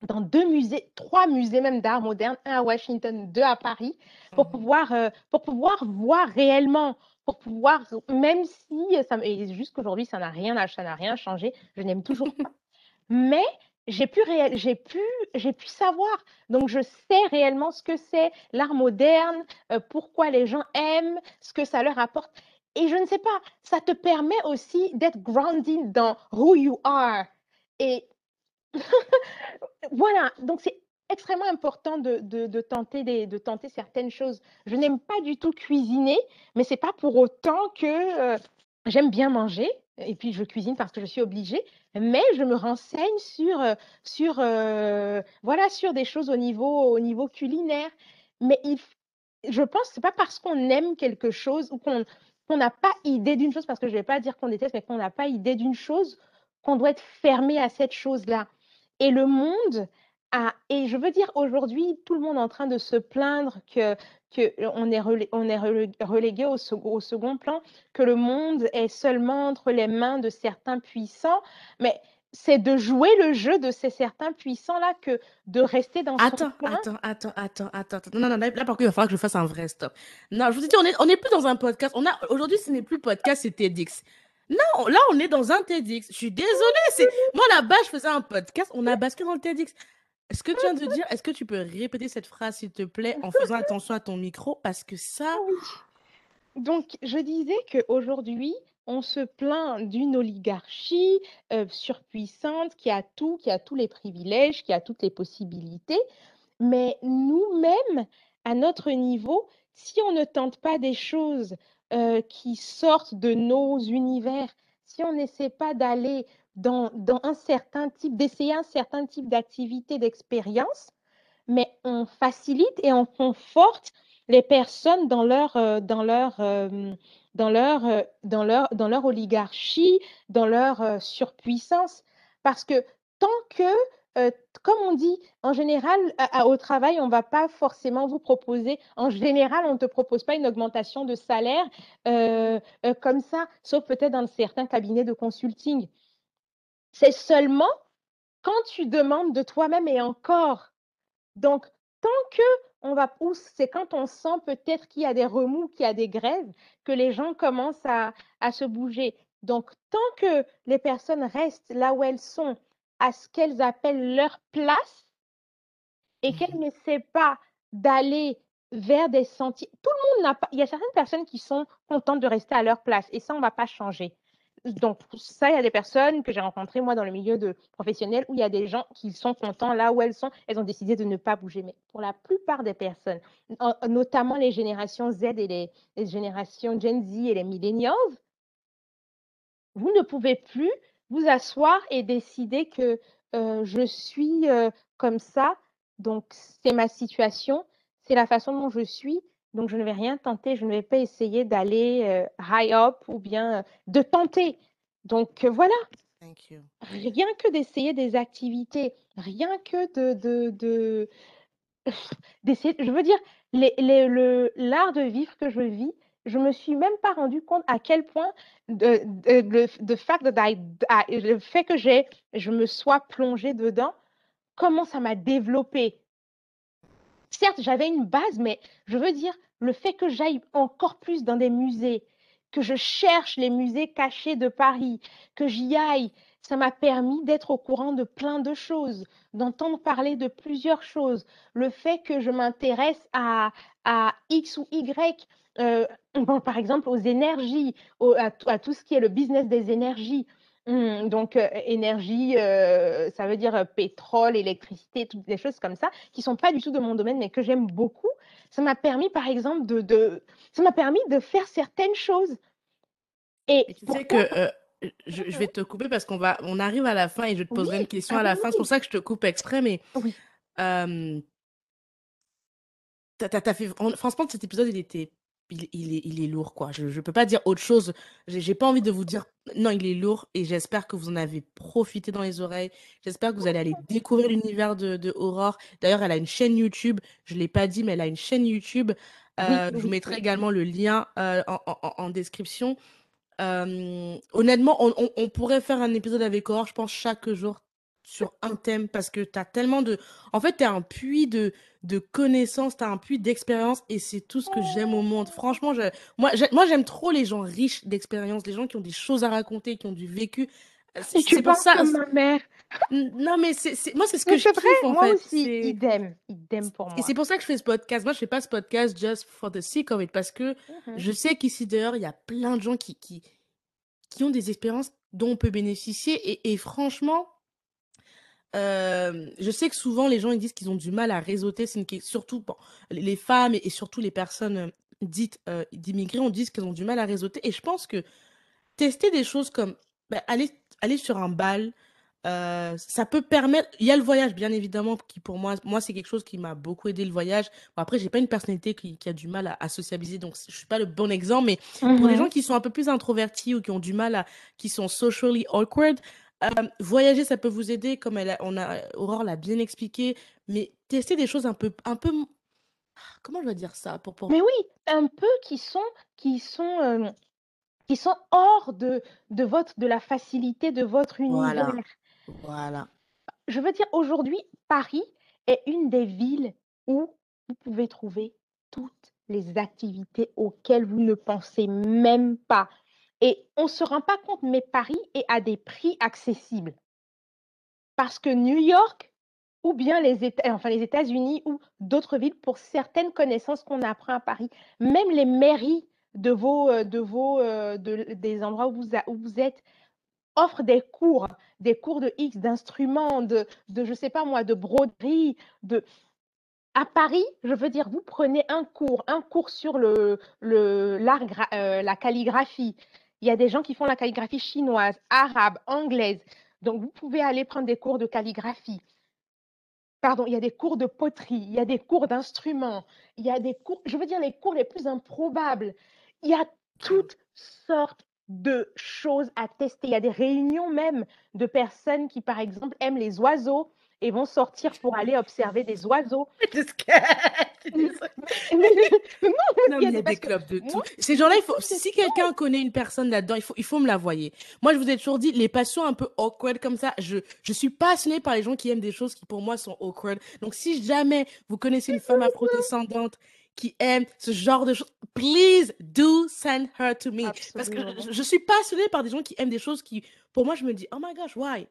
dans deux musées, trois musées même d'art moderne, un à Washington, deux à Paris, pour mmh pouvoir, euh, pour pouvoir voir réellement, pour pouvoir, même si ça, et jusqu'aujourd'hui ça n'a rien, ça n'a rien changé, je n'aime toujours pas. Mais j'ai pu, savoir. Donc je sais réellement ce que c'est l'art moderne, euh, pourquoi les gens aiment, ce que ça leur apporte. Et je ne sais pas, ça te permet aussi d'être grounded dans who you are. Et voilà, donc c'est extrêmement important de tenter certaines choses. Je n'aime pas du tout cuisiner, mais c'est pas pour autant que euh, j'aime bien manger. Et puis je cuisine parce que je suis obligée, mais je me renseigne sur, euh, sur, euh, voilà, sur des choses au niveau, au niveau culinaire. Mais je pense que ce n'est pas parce qu'on aime quelque chose ou qu'on n'a pas idée d'une chose, parce que je ne vais pas dire qu'on déteste, mais qu'on n'a pas idée d'une chose, qu'on doit être fermé à cette chose-là. Et le monde a, et je veux dire aujourd'hui, tout le monde est en train de se plaindre que, que on est, on est relégué au, au, second plan, que le monde est seulement entre les mains de certains puissants. Mais c'est de jouer le jeu de ces certains puissants-là que de rester dans attends, son Attends, attends, attends, attends, attends. Non, non, là, par contre, il va falloir que je fasse un vrai stop. Non, je vous dis, on est, on est plus dans un podcast. On a, aujourd'hui, ce n'est plus podcast, c'est TEDx. Non, là, on est dans un TEDx. Je suis désolée. C'est... Moi, là-bas, je faisais un podcast. On a basculé dans le TEDx. Est-ce que tu viens de dire, est-ce que tu peux répéter cette phrase, s'il te plaît, en faisant attention à ton micro? Parce que ça. Donc, je disais qu'aujourd'hui, on se plaint d'une oligarchie euh, surpuissante qui a tout, qui a tous les privilèges, qui a toutes les possibilités. Mais nous-mêmes, à notre niveau, si on ne tente pas des choses euh, qui sortent de nos univers, si on n'essaie pas d'aller dans, un certain type, d'essayer un certain type d'activité, d'expérience, mais on facilite et on conforte les personnes dans leur, euh, dans leur, euh, dans leur, dans leur, dans leur oligarchie, dans leur surpuissance. Parce que tant que, euh, comme on dit, en général, au travail, on ne va pas forcément vous proposer, en général, on ne te propose pas une augmentation de salaire euh, euh, comme ça, sauf peut-être dans certains cabinets de consulting. C'est seulement quand tu demandes de toi-même et encore. Donc, tant que on va pousser, c'est quand on sent peut-être qu'il y a des remous, qu'il y a des grèves, que les gens commencent à, à se bouger. Donc, tant que les personnes restent là où elles sont, à ce qu'elles appellent leur place, et mmh qu'elles n'essaient pas d'aller vers des sentiers. Tout le monde n'a pas. Il y a certaines personnes qui sont contentes de rester à leur place, et ça, on ne va pas changer. Donc, ça, il y a des personnes que j'ai rencontrées, moi, dans le milieu de professionnel, où il y a des gens qui sont contents là où elles sont. Elles ont décidé de ne pas bouger. Mais pour la plupart des personnes, notamment les générations Z et les, générations Gen Z et les millennials, vous ne pouvez plus vous asseoir et décider que je suis comme ça, donc c'est ma situation, c'est la façon dont je suis, donc je ne vais rien tenter, je ne vais pas essayer d'aller high up ou bien de tenter. Donc voilà. Rien que d'essayer des activités, rien que de, de, de d'essayer, je veux dire, l'art de vivre que je vis, je me suis même pas rendu compte à quel point de, le, fact le fait que j'ai, je me sois plongée dedans, comment ça m'a développé. Certes, j'avais une base, mais je veux dire, le fait que j'aille encore plus dans des musées, que je cherche les musées cachés de Paris, que j'y aille, ça m'a permis d'être au courant de plein de choses, d'entendre parler de plusieurs choses. Le fait que je m'intéresse à, X ou Y, euh, par exemple aux énergies, à, tout ce qui est le business des énergies. Hum, donc, euh, énergie, euh, ça veut dire pétrole, électricité, toutes des choses comme ça, qui sont pas du tout de mon domaine, mais que j'aime beaucoup. Ça m'a permis, par exemple, de, de ça m'a permis de faire certaines choses. Et, tu sais que je, je, vais te couper parce qu'on va, on arrive à la fin et je te poserai une question à la fin. C'est pour ça que je te coupe exprès, mais oui. fait, franchement, cet épisode, il était il, est, il est lourd, quoi. Je ne peux pas dire autre chose. J'ai pas envie de vous dire non, il est lourd et j'espère que vous en avez profité dans les oreilles. J'espère que vous allez aller découvrir l'univers de, de Aurore. D'ailleurs, elle a une chaîne YouTube. Je ne l'ai pas dit, mais elle a une chaîne YouTube. Euh, je vous mettrai également le lien euh, en, en, description. Euh, honnêtement, on, on, on, pourrait faire un épisode avec Aurore, je pense, chaque jour sur un thème parce que tu as tellement de... En fait, tu as un puits de, de connaissances, tu as un puits d'expérience et c'est tout ce que j'aime au monde. Franchement, je... moi, j'aime trop les gens riches d'expérience, les gens qui ont des choses à raconter, qui ont du vécu. Euh, c'est pour ça. Comme ma mère. Non, mais c'est moi, c'est ce que je kiffe en moi fait. aussi, idem, idem pour moi. Et c'est pour ça que je fais ce podcast. Moi, je fais pas ce podcast just for the sake of it parce que mmh je sais qu'ici dehors, il y a plein de gens qui, qui, qui ont des expériences dont on peut bénéficier. Et, et franchement, je sais que souvent les gens ils disent qu'ils ont du mal à réseauter, c'est une... surtout bon, les femmes et, surtout les personnes dites euh, d'immigrés, on dit qu'elles ont du mal à réseauter. Et je pense que tester des choses comme bah, aller, aller sur un bal, euh, ça peut permettre. Il y a le voyage, bien évidemment, qui pour moi, moi c'est quelque chose qui m'a beaucoup aidé le voyage. Bon, après, j'ai pas une personnalité qui, qui, a du mal à, à, sociabiliser, donc je suis pas le bon exemple. Mais pour les mmh gens qui sont un peu plus introvertis ou qui ont du mal à, qui sont socially awkward, voyager, ça peut vous aider, comme elle on a, Aurore l'a bien expliqué, mais tester des choses un peu, un peu, comment je vais dire ça pour, pour... Mais oui, un peu qui sont, qui sont, qui sont hors de, de votre, de la facilité de votre univers. Voilà. voilà. Je veux dire, aujourd'hui, Paris est une des villes où vous pouvez trouver toutes les activités auxquelles vous ne pensez même pas. Et on ne se rend pas compte, mais Paris est à des prix accessibles. Parce que New York, ou bien les États, enfin les États-Unis, ou d'autres villes, pour certaines connaissances qu'on apprend à Paris, même les mairies de vos, euh, de vos, euh, des endroits où vous, êtes offrent des cours, des cours de X, d'instruments, de, de, je sais pas moi, de broderie, de, à Paris, je veux dire, vous prenez un cours, un cours sur le, le, euh, la calligraphie, il y a des gens qui font la calligraphie chinoise, arabe, anglaise. Donc, vous pouvez aller prendre des cours de calligraphie. Pardon, il y a des cours de poterie, il y a des cours d'instruments, il y a des cours, je veux dire, les cours les plus improbables. Il y a toutes sortes de choses à tester. Il y a des réunions même de personnes qui, par exemple, aiment les oiseaux et vont sortir pour aller observer des oiseaux. non, il y a des clubs de tout. Ces gens-là, il faut, si quelqu'un connaît une personne là-dedans, il faut, il faut me la voyer. Moi, je vous ai toujours dit, les passions un peu awkward comme ça, je, je suis passionnée par les gens qui aiment des choses qui pour moi sont awkward. Donc, si jamais vous connaissez une femme afro-descendante qui aime ce genre de choses, please do send her to me. Parce que je, je, suis passionnée par des gens qui aiment des choses qui, pour moi, je me dis, oh my gosh, why?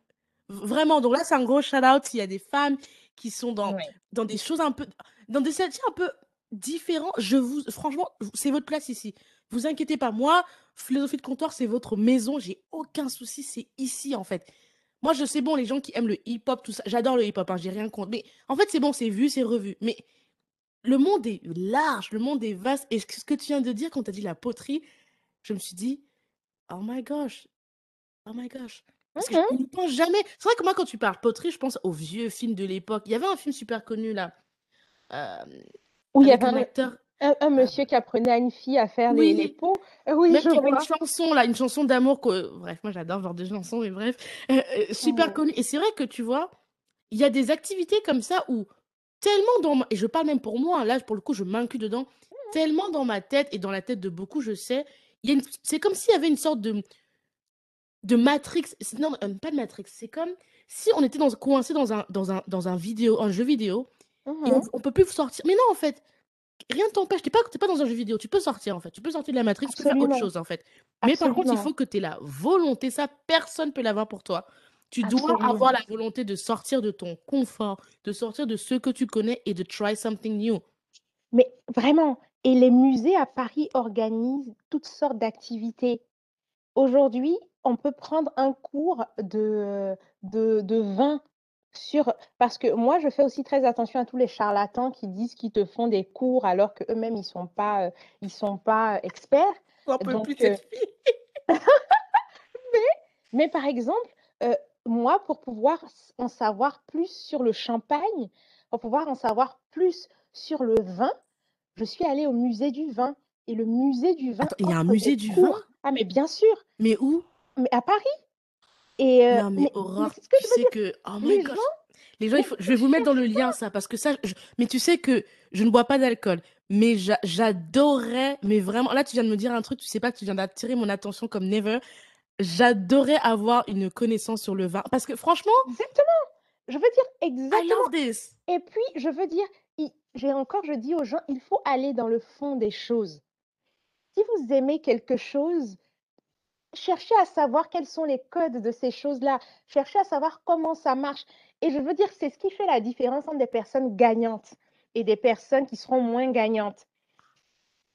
Vraiment, donc là, c'est un gros shout-out s'il y a des femmes qui sont dans, dans des choses un peu, dans des statuts un peu différents. Je vous, franchement, c'est votre place ici. Vous inquiétez pas. Moi, philosophie de comptoir, c'est votre maison. J'ai aucun souci. C'est ici, en fait. Moi, je sais, bon, les gens qui aiment le hip-hop, tout ça, j'adore le hip-hop, hein, j'ai rien contre. Mais en fait, c'est bon, c'est vu, c'est revu. Mais le monde est large, le monde est vaste. Et ce que tu viens de dire quand tu as dit la poterie, je me suis dit, oh my gosh, oh my gosh. Parce que je ne pense jamais. C'est vrai que moi, quand tu parles poterie, je pense aux vieux films de l'époque. Il y avait un film super connu là. Euh, Où il y avait un, acteur. Un, euh, monsieur qui apprenait à une fille à faire les, les, pots. Euh, oui, Même je vois. une chanson là, une chanson d'amour. Que... Bref, moi j'adore ce genre de chansons, mais bref. super connu. Et c'est vrai que tu vois, il y a des activités comme ça où tellement dans ma... Et je parle même pour moi, là pour le coup, je m'inclus dedans. Tellement dans ma tête et dans la tête de beaucoup, je sais. Une... C'est comme s'il y avait une sorte de de Matrix. Non, euh, pas de Matrix. C'est comme si on était dans, coincé dans un, dans, un, dans un, vidéo, un jeu vidéo et on, mmh on, peut plus sortir. Mais non, en fait, rien ne t'empêche. Tu n'es pas, pas dans un jeu vidéo. Tu peux sortir, en fait. Tu peux sortir de la Matrix, tu peux faire autre chose, en fait. Mais par contre, il faut que tu aies la volonté. Ça, personne ne peut l'avoir pour toi. Tu dois avoir la volonté de sortir de ton confort, de sortir de ce que tu connais et de try something new. Mais vraiment, et les musées à Paris organisent toutes sortes d'activités. Aujourd'hui, on peut prendre un cours de, de, vin sur. Parce que moi, je fais aussi très attention à tous les charlatans qui disent qu'ils te font des cours alors qu'eux-mêmes, ils ne sont, pas, ils sont pas experts. Donc, euh mais, mais, par exemple, euh, moi, pour pouvoir en savoir plus sur le champagne, pour pouvoir en savoir plus sur le vin, je suis allée au musée du vin. Et le musée du vin. il y a un musée du vin? Ah, mais bien sûr. Mais où? Mais à Paris. Et euh, non, mais, Aurore, tu sais que. Oh my les Gens... Les gens, il faut... je vais vous mettre dans le lien ça, parce que ça. Mais tu sais que je ne bois pas d'alcool. Mais j'adorais, mais vraiment, là, tu viens de me dire un truc, tu sais pas que tu viens d'attirer mon attention comme never. J'adorais avoir une connaissance sur le vin. Parce que franchement. Exactement. Je veux dire exactement. this. Et puis, je veux dire, j'ai encore, je dis aux gens, il faut aller dans le fond des choses. Si vous aimez quelque chose, cherchez à savoir quels sont les codes de ces choses-là, cherchez à savoir comment ça marche. Et je veux dire, c'est ce qui fait la différence entre des personnes gagnantes et des personnes qui seront moins gagnantes.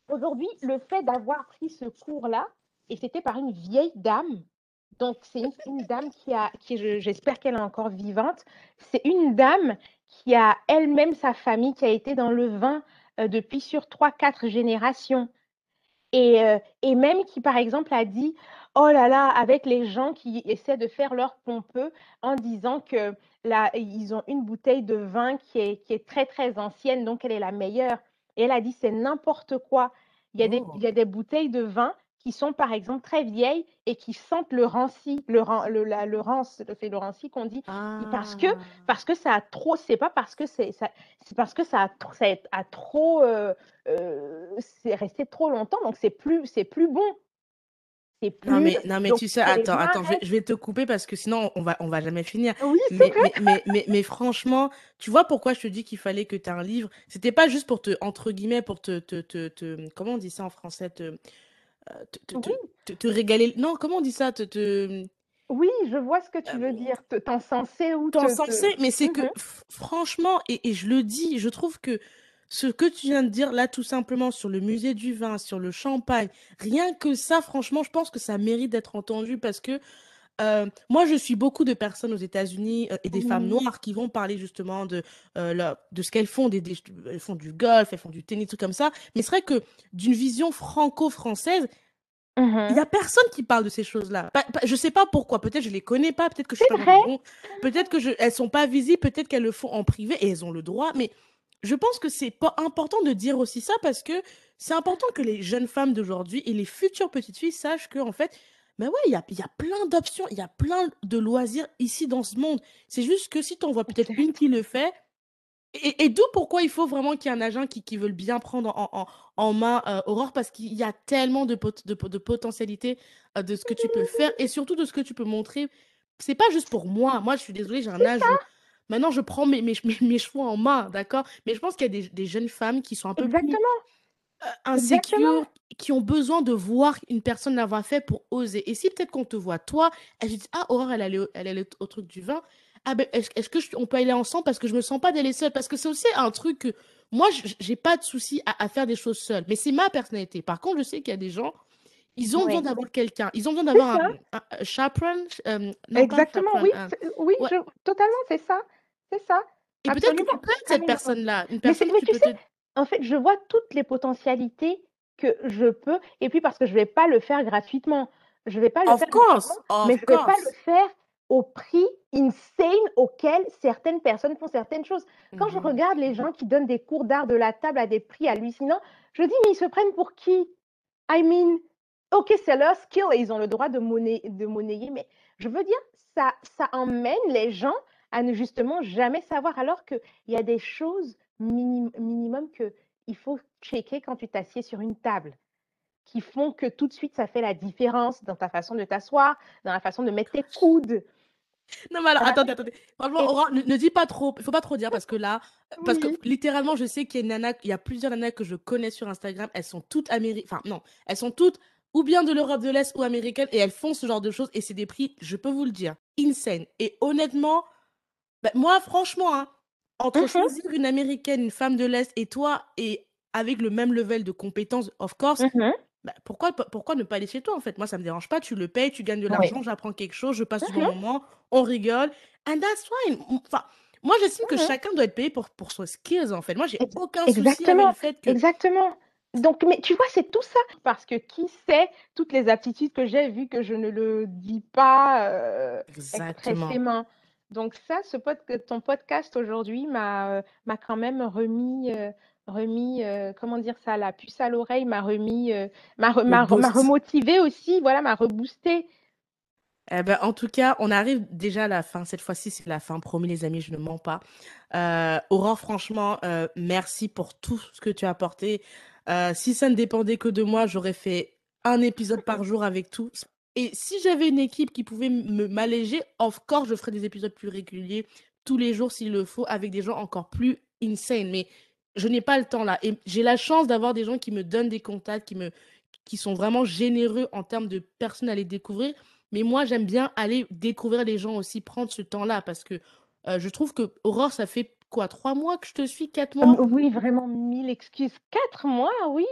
Aujourd'hui, le fait d'avoir pris ce cours-là, et c'était par une vieille dame, donc c'est une, dame qui a, j'espère qu'elle est encore vivante, c'est une dame qui a elle-même sa famille qui a été dans le vin euh, depuis sur trois, quatre générations. Et, euh, et, même qui, par exemple, a dit oh là là, avec les gens qui essaient de faire leur pompeux en disant que là, ils ont une bouteille de vin qui est, qui est très, très ancienne, donc elle est la meilleure. Et elle a dit, c'est n'importe quoi. Il y, a des, oh. il y a des bouteilles de vin qui sont par exemple très vieilles et qui sentent le ranci, le, le, la, le rance, c'est le ranci qu'on dit, parce que ah. parce que ça a trop, c'est pas parce que c'est c'est parce que ça a, ça a trop, euh, euh, c'est resté trop longtemps, donc c'est plus c'est plus bon. Non mais, non mais tu sais, attends, attends, je vais, te couper parce que sinon on va, on va jamais finir. mais, mais, mais, mais, franchement, tu vois pourquoi je te dis qu'il fallait que tu aies un livre? C'était pas juste pour te, entre guillemets, pour te, te, te, comment on dit ça en français? Te, euh, te, te, régaler. Non, comment on dit ça? Te, te... Oui, je vois ce que tu veux dire, t'encenser ou t'encenser, mais c'est que mmh franchement, et, et je le dis, je trouve que ce que tu viens de dire là, tout simplement, sur le musée du vin, sur le champagne, rien que ça, franchement, je pense que ça mérite d'être entendu parce que euh, moi, je suis beaucoup de personnes aux États-Unis euh, et des femmes noires qui vont parler justement de, euh, de ce qu'elles font. Des, elles font du golf, elles font du tennis, tout comme ça. Mais c'est vrai que d'une vision franco-française, il n'y mmh a personne qui parle de ces choses-là. Je ne sais pas pourquoi. Peut-être je les connais pas. Peut-être que je suis pas bon. Peut-être que je, elles sont pas visibles. Peut-être qu'elles le font en privé et elles ont le droit. Mais je pense que c'est pas important de dire aussi ça parce que c'est important que les jeunes femmes d'aujourd'hui et les futures petites filles sachent que en fait, mais ouais, il y a, y a plein d'options, il y a plein de loisirs ici dans ce monde. C'est juste que si tu en vois peut-être une qui le fait, et, et d'où pourquoi il faut vraiment qu'il y ait un agent qui, qui veut bien prendre en, en, en main euh, Aurore, parce qu'il y a tellement de, pot de, de potentialité euh, de ce que tu peux faire et surtout de ce que tu peux montrer. C'est pas juste pour moi. Moi, je suis désolée, j'ai un âge où maintenant je prends mes, mes, mes, mes cheveux en main, d'accord? Mais je pense qu'il y a des, des, jeunes femmes qui sont un peu Exactement. plus insécures, qui ont besoin de voir une personne l'avoir fait pour oser. Et si peut-être qu'on te voit, toi, elle se dit Ah, Aurore, elle allait, elle allait au, au truc du vin. Ah ben, est-ce est que je, on peut aller ensemble parce que je me sens pas d'aller seule? Parce que c'est aussi un truc que moi j'ai pas de souci à, à, faire des choses seule mais c'est ma personnalité. Par contre je sais qu'il y a des gens ils ont ouais. besoin d'avoir quelqu'un. Ils ont besoin d'avoir un, un, un, chaperone euh, exactement chaperone, oui un... oui ouais. je, totalement c'est ça. C'est ça. Et peut-être que tu peux être cette personne là une personne mais, mais tu sais, te... en fait je vois toutes les potentialités que je peux et puis parce que je vais pas le faire gratuitement je vais pas le of faire course, mais je vais pas le faire au prix insane auquel certaines personnes font certaines choses. Quand mmh. je regarde les gens qui donnent des cours d'art de la table à des prix hallucinants, je dis, mais ils se prennent pour qui? I mean, ok, c'est leur skill et ils ont le droit de, monnaie, de monnayer, mais je veux dire, ça, ça emmène les gens à ne justement jamais savoir, alors qu'il y a des choses minim, minimum qu'il faut checker quand tu t'assieds sur une table qui font que tout de suite, ça fait la différence dans ta façon de t'asseoir, dans la façon de mettre tes coudes. Non, mais alors, attendez, attendez. Franchement, Aura, ne, ne, dis pas trop. Il faut pas trop dire parce que là, parce oui. que littéralement, je sais qu'il y a nana, il y a plusieurs nanas que je connais sur Instagram. Elles sont toutes américaines. Enfin, non, elles sont toutes ou bien de l'Europe de l'Est ou américaines et elles font ce genre de choses et c'est des prix, je peux vous le dire, insane. Et honnêtement, bah, moi, franchement, hein, entre mm -hmm. choisir une américaine, une femme de l'Est et toi, et avec le même level de compétences, of course, mm -hmm bah, pourquoi, pourquoi ne pas aller chez toi en fait? Moi, ça me dérange pas, tu le payes, tu gagnes de l'argent, oui. j'apprends quelque chose, je passe du bon moment, on rigole, and that's fine. Enfin, moi, j'estime que chacun doit être payé pour, pour son skills en fait. Moi, j'ai aucun Exactement. souci avec le fait que. Exactement. Donc, mais tu vois, c'est tout ça. Parce que qui sait toutes les aptitudes que j'ai, vu que je ne le dis pas euh, expressément. Donc, ça, ce pod ton podcast aujourd'hui m'a euh, quand même remis. Euh, remis, euh, comment dire ça, la puce à l'oreille, m'a remis, euh, m'a remotivé aussi, voilà, m'a reboosté. Eh ben, en tout cas, on arrive déjà à la fin. Cette fois-ci, c'est la fin. Promis, les amis, je ne mens pas. Euh, Aurore, franchement, merci pour tout ce que tu as apporté. Si ça ne dépendait que de moi, j'aurais fait un épisode par jour avec tout. Et si j'avais une équipe qui pouvait m'alléger, of course, je ferais des épisodes plus réguliers, tous les jours s'il le faut, avec des gens encore plus insane. Mais je n'ai pas le temps là. Et j'ai la chance d'avoir des gens qui me donnent des contacts, qui, me, qui sont vraiment généreux en termes de personnes à les découvrir. Mais moi, j'aime bien aller découvrir les gens aussi, prendre ce temps-là, parce que euh, je trouve que Aurore, ça fait quoi, trois mois que je te suis, quatre mois? Oui, vraiment mille excuses. Quatre mois, oui.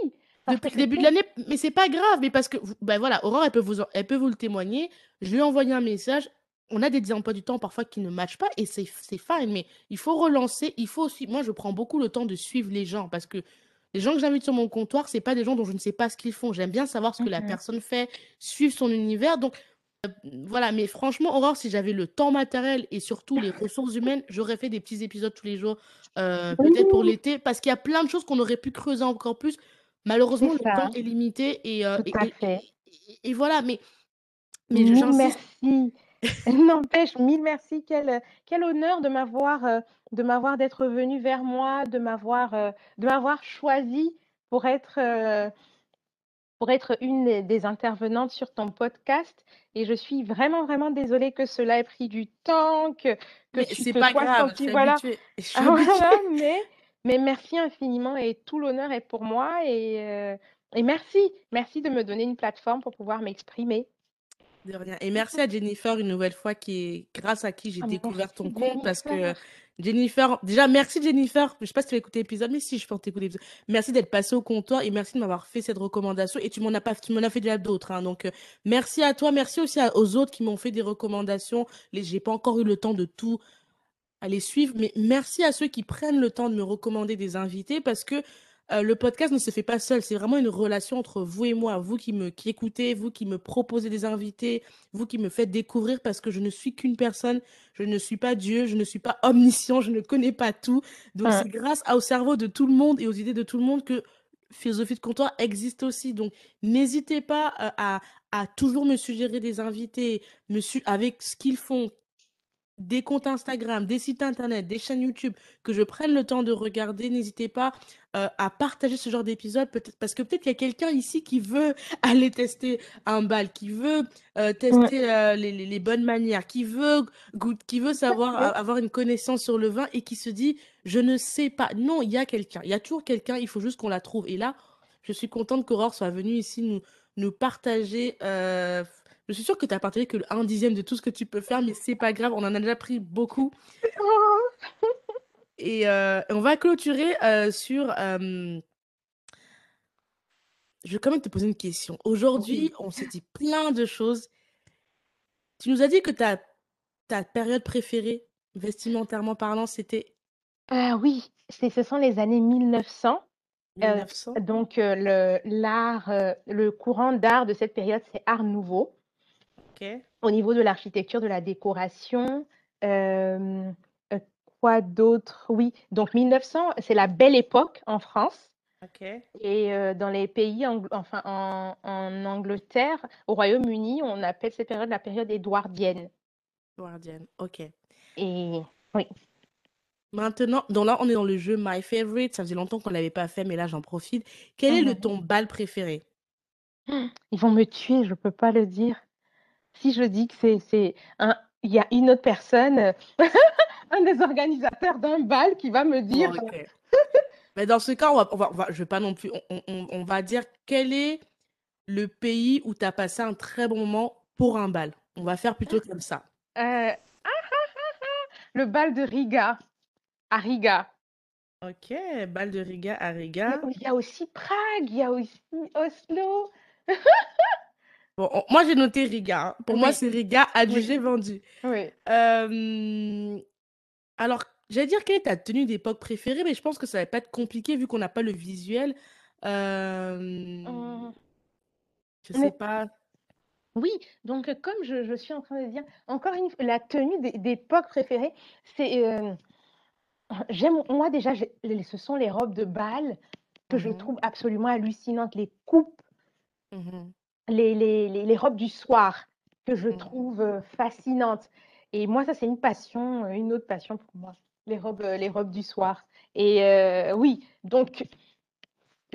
Depuis le début de l'année, mais c'est pas grave, mais parce que, ben voilà, Aurore, elle peut, vous, elle peut vous le témoigner. Je lui ai envoyé un message, on a des emplois du temps parfois qui ne matchent pas et c'est fine, mais il faut relancer. Il faut aussi. Moi, je prends beaucoup le temps de suivre les gens parce que les gens que j'invite sur mon comptoir, c'est pas des gens dont je ne sais pas ce qu'ils font. J'aime bien savoir ce que la personne fait, suivre son univers. Donc, euh, voilà. Mais franchement, Aurore, si j'avais le temps matériel et surtout les ressources humaines, j'aurais fait des petits épisodes tous les jours, euh, peut-être pour l'été, parce qu'il y a plein de choses qu'on aurait pu creuser encore plus. Malheureusement, le temps est limité et, euh, et, et, et, voilà. Mais, mais je, merci. N'empêche, mille merci. Quel, quel honneur de m'avoir, euh, de m'avoir d'être venu vers moi, de m'avoir, euh, de m'avoir choisi pour être, euh, pour être une des intervenantes sur ton podcast. Et je suis vraiment, vraiment désolée que cela ait pris du temps, que, que mais tu te pas grave, senti, voilà. Ah, voilà mais, mais merci infiniment et tout l'honneur est pour moi. Et, et merci, merci de me donner une plateforme pour pouvoir m'exprimer. De rien. Et merci à Jennifer une nouvelle fois, qui est grâce à qui j'ai oh, découvert ton compte parce que Jennifer, déjà merci Jennifer. Je sais pas si tu as écouté l'épisode, mais si je pense t'écouter l'épisode. Merci d'être passé au comptoir et merci de m'avoir fait cette recommandation. Et tu m'en as pas, tu m'en as fait déjà d'autres. Hein. Donc euh, merci à toi, merci aussi à, aux autres qui m'ont fait des recommandations. Les, j'ai pas encore eu le temps de tout aller suivre, mais merci à ceux qui prennent le temps de me recommander des invités parce que euh, le podcast ne se fait pas seul. C'est vraiment une relation entre vous et moi. Vous qui me qui écoutez, vous qui me proposez des invités, vous qui me faites découvrir parce que je ne suis qu'une personne. Je ne suis pas Dieu, je ne suis pas omniscient, je ne connais pas tout. Donc, Ouais. c'est grâce au cerveau de tout le monde et aux idées de tout le monde que Philosophie de comptoir existe aussi. Donc, n'hésitez pas euh, à, à toujours me suggérer des invités, me su- avec ce qu'ils font, des comptes Instagram, des sites internet, des chaînes YouTube, que je prenne le temps de regarder. N'hésitez pas euh, à partager ce genre d'épisode, peut-être parce que peut-être qu'il y a quelqu'un ici qui veut aller tester un bal, qui veut euh, Ouais. tester euh, les, les- les bonnes manières, qui veut qui veut savoir Ouais. avoir une connaissance sur le vin et qui se dit je ne sais pas. Non, il y a quelqu'un, il y a toujours quelqu'un, il faut juste qu'on la trouve. Et là, je suis contente qu'Aurore soit venue ici nous, nous partager. Je suis sûre que tu as partagé que le 1 dixième de tout ce que tu peux faire, mais c'est pas grave, on en a déjà pris beaucoup. Et euh, on va clôturer euh, sur. euh, je vais quand même te poser une question. Aujourd'hui, Oui. on s'est dit plein de choses. Tu nous as dit que ta, ta période préférée, vestimentairement parlant, c'était? Ah oui, ce sont les années 1900. Euh, 1900. donc, le, le courant d'art de cette période, c'est Art Nouveau. Au niveau de l'architecture, de la décoration, euh, euh, quoi d'autre? Oui, donc 1900, c'est la belle époque en France. Et euh, dans les pays, anglo- enfin en, en Angleterre, au Royaume-Uni, on appelle cette période la période édouardienne. Guardian. Ok. Et oui. Maintenant, donc là, on est dans le jeu My Favorite. Ça faisait longtemps qu'on ne l'avait pas fait, mais là, j'en profite. Quel est le Mhm. ton bal préféré? Ils vont me tuer, je ne peux pas le dire. Si je dis que c'est, c'est un, il y a une autre personne, euh, un des organisateurs d'un bal qui va me dire, ok. Mais dans ce cas, on va, on va, on va- je vais pas non plus. On, va dire quel est le pays où tu as passé un très bon moment pour un bal. On va faire plutôt comme ça. euh, ah, ah, ah, le bal de Riga, à Riga. Ok, bal de Riga à Riga. Il y a aussi Prague, il y a aussi Oslo. Bon, on- moi, j'ai noté Riga. hein. Pour moi, c'est Riga oui, adjugé vendu. oui. Euh, alors, j'allais dire quelle est ta tenue d'époque préférée, mais je pense que ça va pas être compliqué vu qu'on n'a pas le visuel. Euh, Hum, je sais mais pas. oui, donc euh, comme je, je suis en train de dire, encore une fois, la tenue d'é- d'époque préférée, c'est, euh, j'aime, moi déjà, ce sont les robes de bal que je Mhm, trouve absolument hallucinantes, les coupes, mhm, les, les, les, les robes du soir que je mhm. trouve fascinantes. Et moi, ça, c'est une passion, une autre passion pour moi, les robes, les robes du soir. Et euh, oui, donc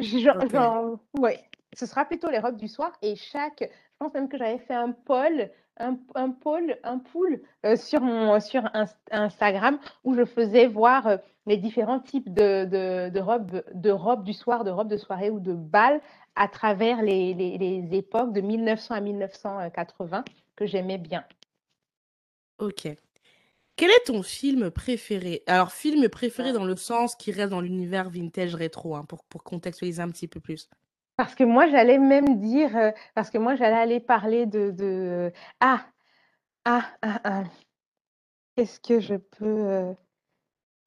Genre, ouais, ce sera plutôt les robes du soir et chaque, pense même que j'avais fait un poll, un, un poll, un pool euh, sur mon, sur Inst- Instagram où je faisais voir euh, les différents types de, de, de robes, de robes du soir, de robes de soirée ou de bal à travers les, les, les époques de 1900 à 1980 que j'aimais bien. Ok. Quel est ton film préféré? Alors, film préféré Euh, dans le sens qui reste dans l'univers vintage rétro, hein, pour, pour contextualiser un petit peu plus. Parce que moi, j'allais même dire, euh, parce que moi, j'allais aller parler de. Ah, ah, ah, ah. Qu'est-ce que je peux... euh,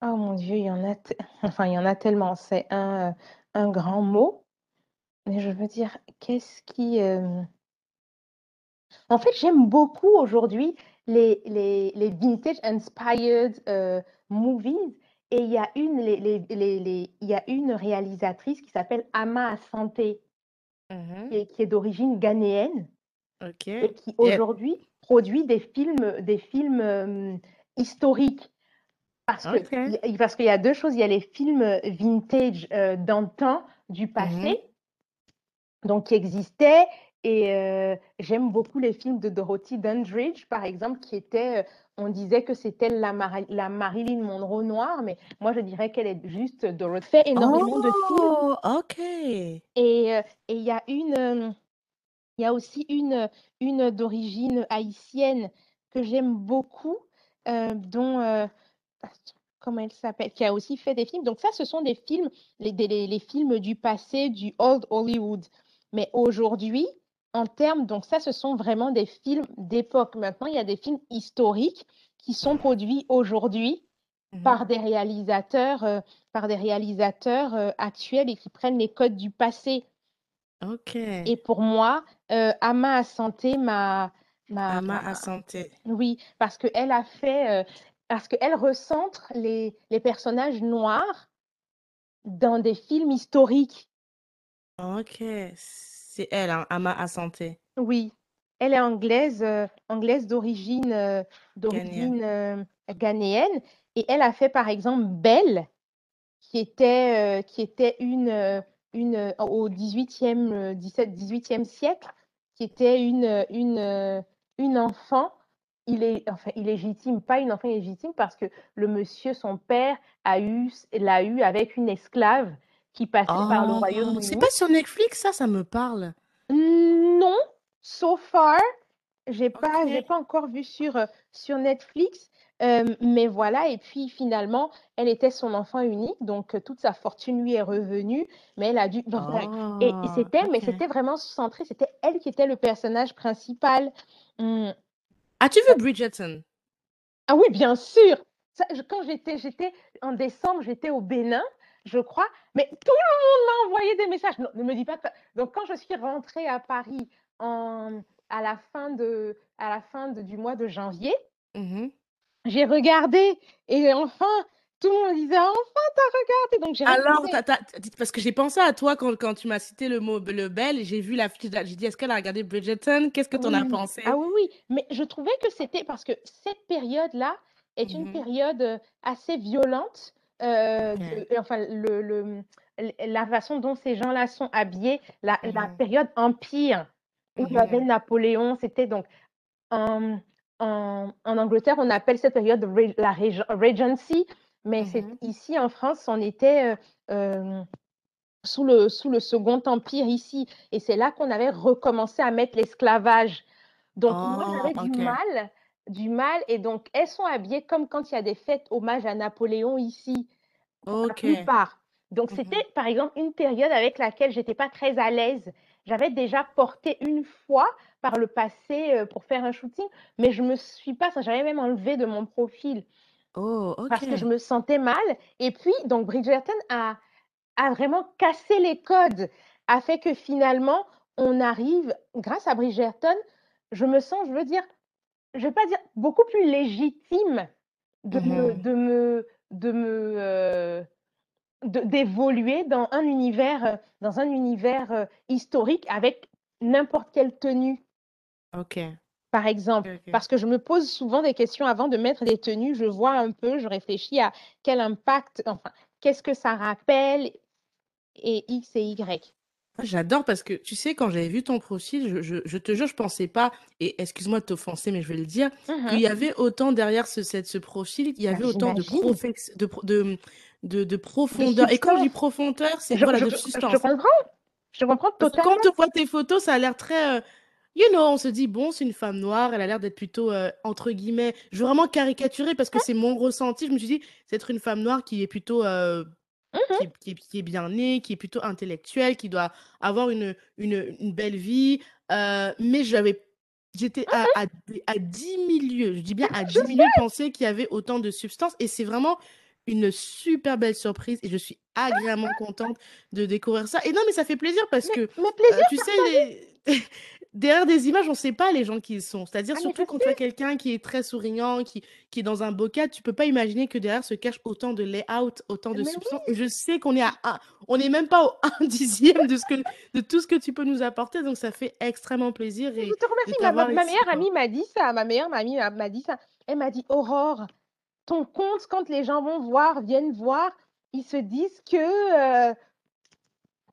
Oh mon Dieu, il y en a, enfin, il y en a tellement. C'est un, euh, un grand mot. Mais je veux dire, qu'est-ce qui... En fait, j'aime beaucoup aujourd'hui les, les, vintage inspired movies. Et il y a une, les, les, les, les- il y a une réalisatrice qui s'appelle Ama Asante, Mhm, qui est, qui est d'origine ghanéenne et qui aujourd'hui produit des films, des films euh, historiques. Parce que, qu'il y a deux choses. Il y a les films vintage euh, d'antan, du Mhm, passé, donc qui existaient. Et euh, j'aime beaucoup les films de Dorothy Dandridge, par exemple, qui étaient, euh, on disait que c'était la, Mari- la Marilyn Monroe noire, mais moi je dirais qu'elle est juste Dorothy. Fait énormément de films. Oh, ok. Et euh, et il y a une, euh, il y a aussi une, une d'origine haïtienne que j'aime beaucoup, euh, dont, euh, comment elle s'appelle, qui a aussi fait des films. Donc ça, ce sont des films, les, les films du passé, du old Hollywood. Mais aujourd'hui, en termes, donc ça, ce sont vraiment des films d'époque. Maintenant, il y a des films historiques qui sont produits aujourd'hui Mhm, par des réalisateurs euh, par des réalisateurs euh, actuels et qui prennent les codes du passé. Ok. Et pour moi, euh, Ama Asante m'a, m'a, Ama Asante. oui, parce qu'elle a fait, euh, parce qu'elle recentre les, les personnages noirs dans des films historiques. Ok. C'est elle, hein, Ama Asante. Oui, elle est anglaise, euh, anglaise d'origine, euh, Ghanéenne. d'origine euh, ghanéenne, et elle a fait par exemple Belle, qui était, qui était une, une au 18e, euh, 17, 18e siècle, qui était une, une, une enfant illé- enfin, illégitime, pas une enfant illégitime, parce que le monsieur, son père, a eu, l'a eu avec une esclave qui passait par le c'est Royaume-Uni. pas sur Netflix, ça, ça me parle. Non, so far, j'ai pas, j'ai pas encore vu sur, euh, sur Netflix, euh, mais voilà, et puis finalement, elle était son enfant unique, donc euh, toute sa fortune lui est revenue, mais elle a dû, et, et Oh, c'était, mais ok. c'était vraiment centré, c'était elle qui était le personnage principal. Hum, As-tu vu Bridgerton? Ah oui, bien sûr. Ça, je- quand j'étais, j'étais en décembre, j'étais au Bénin, je crois, mais tout le monde m'a envoyé des messages. Non, ne me dis pas que... Donc, quand je suis rentrée à Paris en, à la fin, de, à la fin de- du mois de janvier, Mhm. j'ai regardé et enfin, tout le monde disait, enfin, t'as regardé. Donc, j'ai Alors, t'as- t'as- parce que j'ai pensé à toi quand, quand tu m'as cité le mot le bel, et j'ai vu la j'ai dit, est-ce qu'elle a regardé Bridgerton? Qu'est-ce que t'en as Oui, ah pensé? oui, oui, mais je trouvais que c'était parce que cette période-là est une Mhm. période euh, assez violente. Euh, de- enfin, le, le- l- la façon dont ces gens-là sont habillés, la, la Mhm. période empire où il y avait Mhm. Napoléon, c'était donc en, en, en Angleterre, on appelle cette période la reg- Regency, mais c'est Mhm. ici en France, on était euh, euh, sous le, sous le Second Empire ici, et c'est là qu'on avait recommencé à mettre l'esclavage. Donc moi, Oh, j'avais du mal, du mal, et donc elles sont habillées comme quand il y a des fêtes hommage à Napoléon ici, pour la Ok. plupart. Donc Mhm. c'était par exemple une période avec laquelle j'étais pas très à l'aise. J'avais déjà porté une fois par le passé euh, pour faire un shooting, mais je me suis pas, j'avais même enlevé de mon profil Oh, parce que je me sentais mal. Et puis donc Bridgerton a a vraiment cassé les codes, a fait que finalement, on arrive, grâce à Bridgerton, je me sens, je veux dire, je vais pas dire beaucoup plus légitime de me, de me, de me, euh, d'évoluer dans un univers, euh, dans un univers euh, historique avec n'importe quelle tenue, Ok. par exemple. Parce que je me pose souvent des questions avant de mettre des tenues, je vois un peu, je réfléchis à quel impact, enfin, qu'est-ce que ça rappelle et X et Y. Ah, J'adore parce que tu sais, quand j'avais vu ton profil, je, je- je te jure, je pensais pas, et excuse-moi de t'offenser, mais je vais le dire, qu'il Mhm. y avait autant derrière ce, cette- ce profil, il y Bah, avait autant de, j'imagine. profex- de, pro- de, de, de De profondeur. Et quand je dis substance. profondeur, c'est Je, voilà, je, de je substance. comprends. Je comprends Parce que quand totalement. on te voit tes photos, ça a l'air très. euh, you know, on se dit, bon, c'est une femme noire, elle a l'air d'être plutôt, euh, entre guillemets, je veux vraiment caricaturer parce que c'est mon ressenti. Je me suis dit, c'est être une femme noire qui est plutôt. Euh, Mhm. qui, est- qui est- qui est bien née, qui est plutôt intellectuelle, qui doit avoir une, une, une belle vie. euh, mais j'avais. J'étais à, à, des- à 10 milieux, je dis bien à Je 10 milieux penser qu'il y avait autant de substance. Et c'est vraiment une super belle surprise. Et je suis agréablement contente de découvrir ça. Et non, mais ça fait plaisir parce Mais, que, mais euh, plaisir tu sais, les... derrière des images, on ne sait pas les gens qui ils sont. C'est-à-dire, Ah, surtout quand tu as quelqu'un qui est très souriant, qui, qui est dans un cadre, tu peux pas imaginer que derrière se cache autant de layout, autant de Mais substance. oui. Et je sais qu'on est à un, on n'est même pas au un dixième de ce que, de tout ce que tu peux nous apporter. Donc, ça fait extrêmement plaisir Mais Je et te remercie. Ma, meilleure amie m'a dit ça. Ma meilleure amie m'a dit ça. Elle m'a dit, Aurore, ton compte, quand les gens vont voir, viennent voir, ils se disent que euh,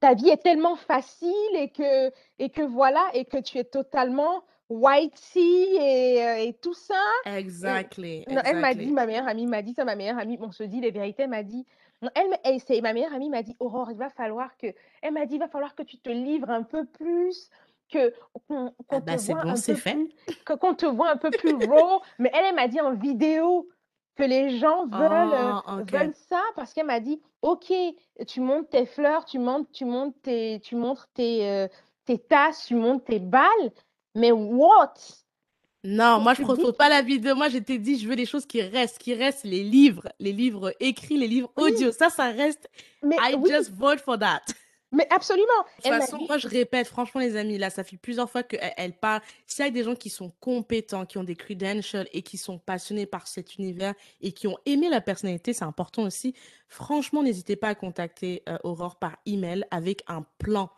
ta vie est tellement facile et que, et que voilà, et que tu es totalement whitey et, euh, et tout ça. Et Exactly, non, elle m'a dit, ma meilleure amie m'a dit ça, ma meilleure amie, on se dit les vérités, elle m'a dit, non, elle, m'a- elle, ma meilleure amie m'a dit, Aurore, il va falloir que, elle m'a dit, il va falloir que tu te livres un peu plus, que qu'on Ah qu'on te bah, c'est voit bon, qu'on te voit un peu plus raw. Mais elle, elle m'a dit en vidéo que les gens veulent, euh, Oh, veulent ça parce qu'elle m'a dit, ok, tu montes tes fleurs, tu montes, tu montes tes, tu montres tes, euh, tes tasses, tu montes tes balles, mais what? Non, moi je public. propose pas la vidéo. Moi je t'ai dit, je veux des choses qui restent, qui restent les livres, les livres écrits, les livres Oui, audio. Ça, ça reste. mais I oui, just vote for that. mais absolument. De toute façon, dit, moi je répète, franchement les amis, là, ça fait plusieurs fois qu'elle elle parle. S'il y a des gens qui sont compétents, qui ont des credentials et qui sont passionnés par cet univers et qui ont aimé la personnalité, c'est important aussi. Franchement, n'hésitez pas à contacter euh, Aurore par email avec un plan.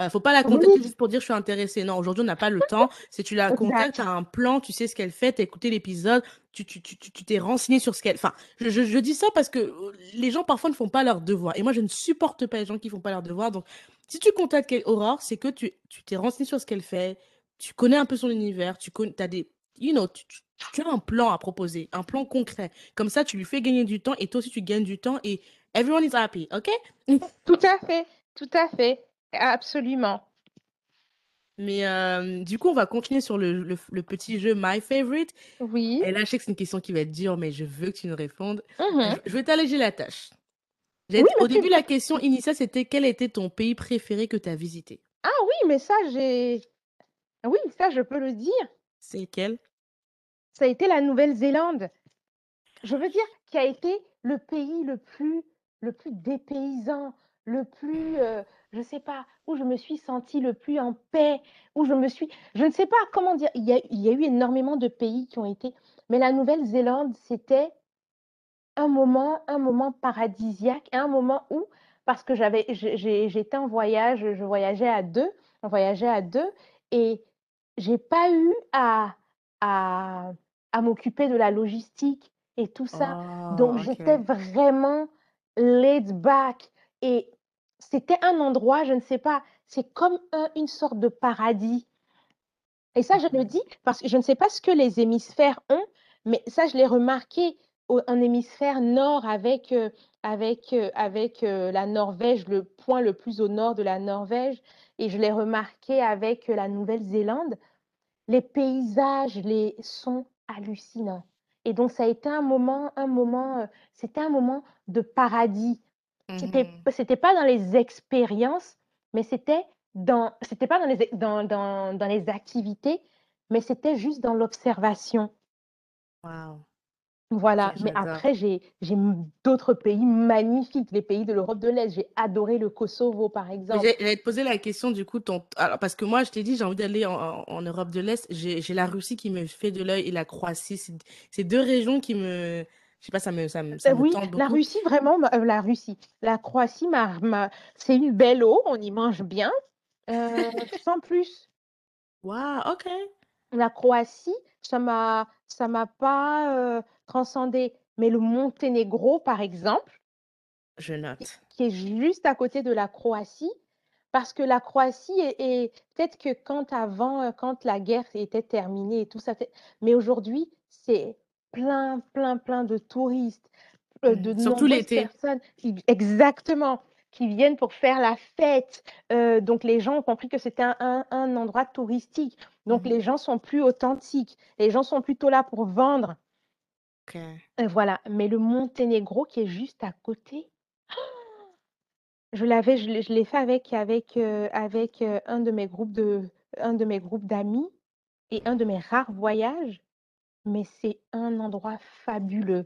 Euh, faut pas la contacter oui, juste pour dire je suis intéressée. Non, aujourd'hui on n'a pas le temps. Si tu la contactes, tu as un plan, tu sais ce qu'elle fait, tu as écouté l'épisode, tu tu tu tu tu t'es renseigné sur ce qu'elle. Enfin, je, je, je dis ça parce que euh, les gens parfois ne font pas leur devoir. Et moi je ne supporte pas les gens qui font pas leur devoir. Donc si tu contactes Aurore, c'est que tu tu t'es renseigné sur ce qu'elle fait, tu connais un peu son univers, tu connais, as des, you know, tu as un plan à proposer, un plan concret. Comme ça, tu lui fais gagner du temps et toi aussi tu gagnes du temps et everyone is happy, ok? Tout à fait, tout à fait, absolument. Mais euh, du coup, on va continuer sur le, le- le petit jeu My Favorite. Oui. Et là, je sais que c'est une question qui va être dure, mais je veux que tu nous répondes. Mhm. Je, vais t'alléger la tâche. J'ai- Oui, Au début, la question initiale, c'était quel était ton pays préféré que tu as visité? Ah oui, mais ça, j'ai. Oui, ça, je peux le dire. C'est lequel? Ça a été la Nouvelle-Zélande. Je veux dire, qui a été le pays le plus, le plus dépaysant, le plus, euh, je sais pas, où je me suis sentie le plus en paix, où je me suis, je ne sais pas comment dire. Il y a, il y a eu énormément de pays qui ont été, mais la Nouvelle-Zélande, c'était un moment, un moment paradisiaque, un moment où, parce que j'avais, j'étais en voyage, je voyageais à deux, on voyageait à deux, et j'ai pas eu à, à, à m'occuper de la logistique et tout ça. Donc, Oh, j'étais vraiment laid back. Et c'était un endroit, je ne sais pas, c'est comme un- une sorte de paradis. Et ça, je le Mhm. dis parce que je ne sais pas ce que les hémisphères ont, mais ça, je l'ai remarqué au- en hémisphère nord avec, euh, avec, euh, avec euh, la Norvège, le point le plus au nord de la Norvège, et je l'ai remarqué avec la Nouvelle-Zélande. Les paysages les sont hallucinants. Et donc, ça a été un moment, un moment, c'était un moment de paradis. C'était, Mhm. c'était pas dans les expériences, mais c'était dans, c'était pas dans les, dans, dans, dans les activités, mais c'était juste dans l'observation. Wow. Voilà. Mais après, j'ai, j'ai d'autres pays magnifiques, les pays de l'Europe de l'Est. J'ai adoré le Kosovo, par exemple. J'allais te poser la question du coup, ton... Alors, parce que moi, je t'ai dit, j'ai envie d'aller en, en- en Europe de l'Est. J'ai j'ai la Russie qui me fait de l'œil et la Croatie. C'est c'est deux régions qui me... Je sais pas, ça me, ça me, ça Euh, me oui, tente la. Russie, vraiment, euh, la Russie. La Croatie, m'a, m'a- c'est une belle eau, on y mange bien, euh, sans plus. Wow, ok. La Croatie, ça m'a, ça m'a pas euh, transcendé. Mais le Monténégro, par exemple, Je qui note. qui est juste à côté de la Croatie, parce que la Croatie est, peut-être que quand avant, quand la guerre était terminée et tout ça, mais aujourd'hui, c'est plein, plein, plein de touristes, euh, de. Surtout nombreuses personnes, qui- exactement, qui viennent pour faire la fête. Euh, donc les gens ont compris que c'était un, un- un endroit touristique. Donc Mhm. les gens sont plus authentiques. Les gens sont plutôt là pour vendre. Ok. Euh, voilà. Mais le Monténégro qui est juste à côté, je l'avais, je l'ai fait avec, avec, euh, avec un de mes groupes de, un de mes groupes d'amis et un de mes rares voyages. Mais c'est un endroit fabuleux,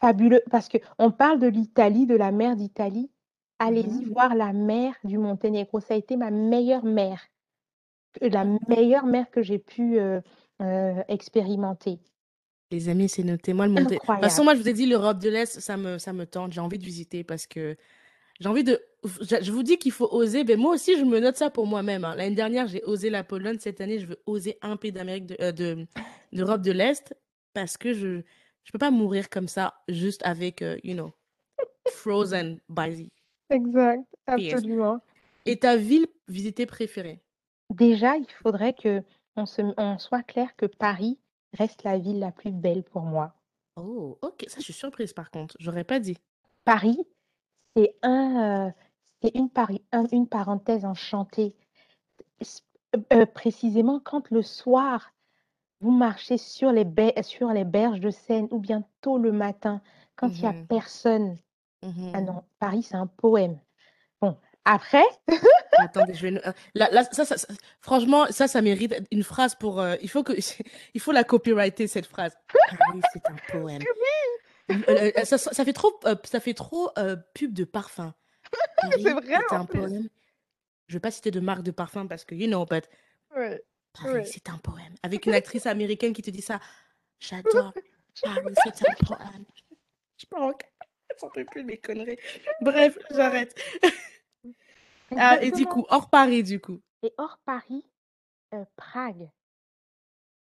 fabuleux, parce que on parle de l'Italie, de la mer d'Italie. Allez-y Mhm. voir la mer du Monténégro. Ça a été ma meilleure mer, la meilleure mer que j'ai pu euh, euh, expérimenter. Les amis, c'est noté. Moi, le Monté... De toute façon, moi, je vous ai dit, l'Europe de l'Est, ça me, ça me tente. J'ai envie de visiter parce que j'ai envie de... Je vous dis qu'il faut oser. Ben, moi aussi, je me note ça pour moi-même. hein. L'année dernière, j'ai osé la Pologne. Cette année, je veux oser un pays d'Amérique de, euh, de- d'Europe de l'Est parce que je je peux pas mourir comme ça juste avec, euh, you know, frozen by the Exact, absolument. Et ta ville visitée préférée? Déjà, il faudrait que on se, on soit clair que Paris reste la ville la plus belle pour moi. Oh, ok. Ça, je suis surprise par contre. J'aurais pas dit. Paris, c'est un, euh, une, un- une parenthèse enchantée. Euh, précisément quand le soir, vous marchez sur les, sur les berges de Seine ou bien tôt le matin, quand il n'y a Mhm, personne. Ah mhm. non, Paris, c'est un poème. Bon, après, Attendez, je vais. Euh, là, là, ça, ça, franchement, ça, ça mérite une phrase pour. Euh, il faut que, il faut la copyrighter cette phrase. Paris, c'est un poème. Euh, ça, ça, fait trop, ça fait trop pub de parfum. c'est vrai. C'est un poème. Je vais pas citer de marque de parfum parce que you know, but. Ouais. Paris, c'est un poème. Avec une actrice américaine qui te dit ça. J'adore. Paris, c'est un poème. Je pense. Ça peut plus mes conneries. Bref, j'arrête. Ah, et du coup, hors Paris, du coup. Et hors Paris, euh, Prague.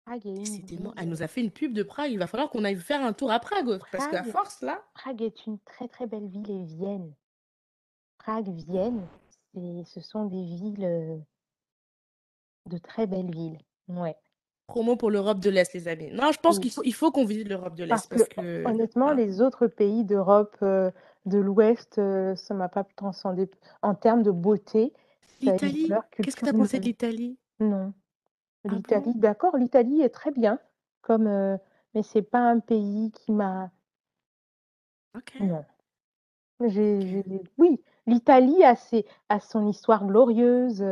Prague est Elle nous a fait une pub de Prague. Il va falloir qu'on aille faire un tour à Prague. parce qu'à force, là. Prague est une très très belle ville et Vienne. Prague, Vienne, ce sont des villes. Euh, de très belles villes. Ouais. Promo pour l'Europe de l'Est, les amis. Non, je pense qu'il faut, il faut qu'on visite l'Europe de l'Est. Parce, que, honnêtement, ah. les autres pays d'Europe euh, de l'Ouest, euh, ça m'a pas transcendé. En termes de beauté, l'Italie, qu'est-ce que tu as pensé de l'Italie? Non. Ah L'Italie, d'accord, l'Italie est très bien, comme, euh, mais c'est pas un pays qui m'a. Ok. Non. Oui, l'Italie a, a son histoire glorieuse,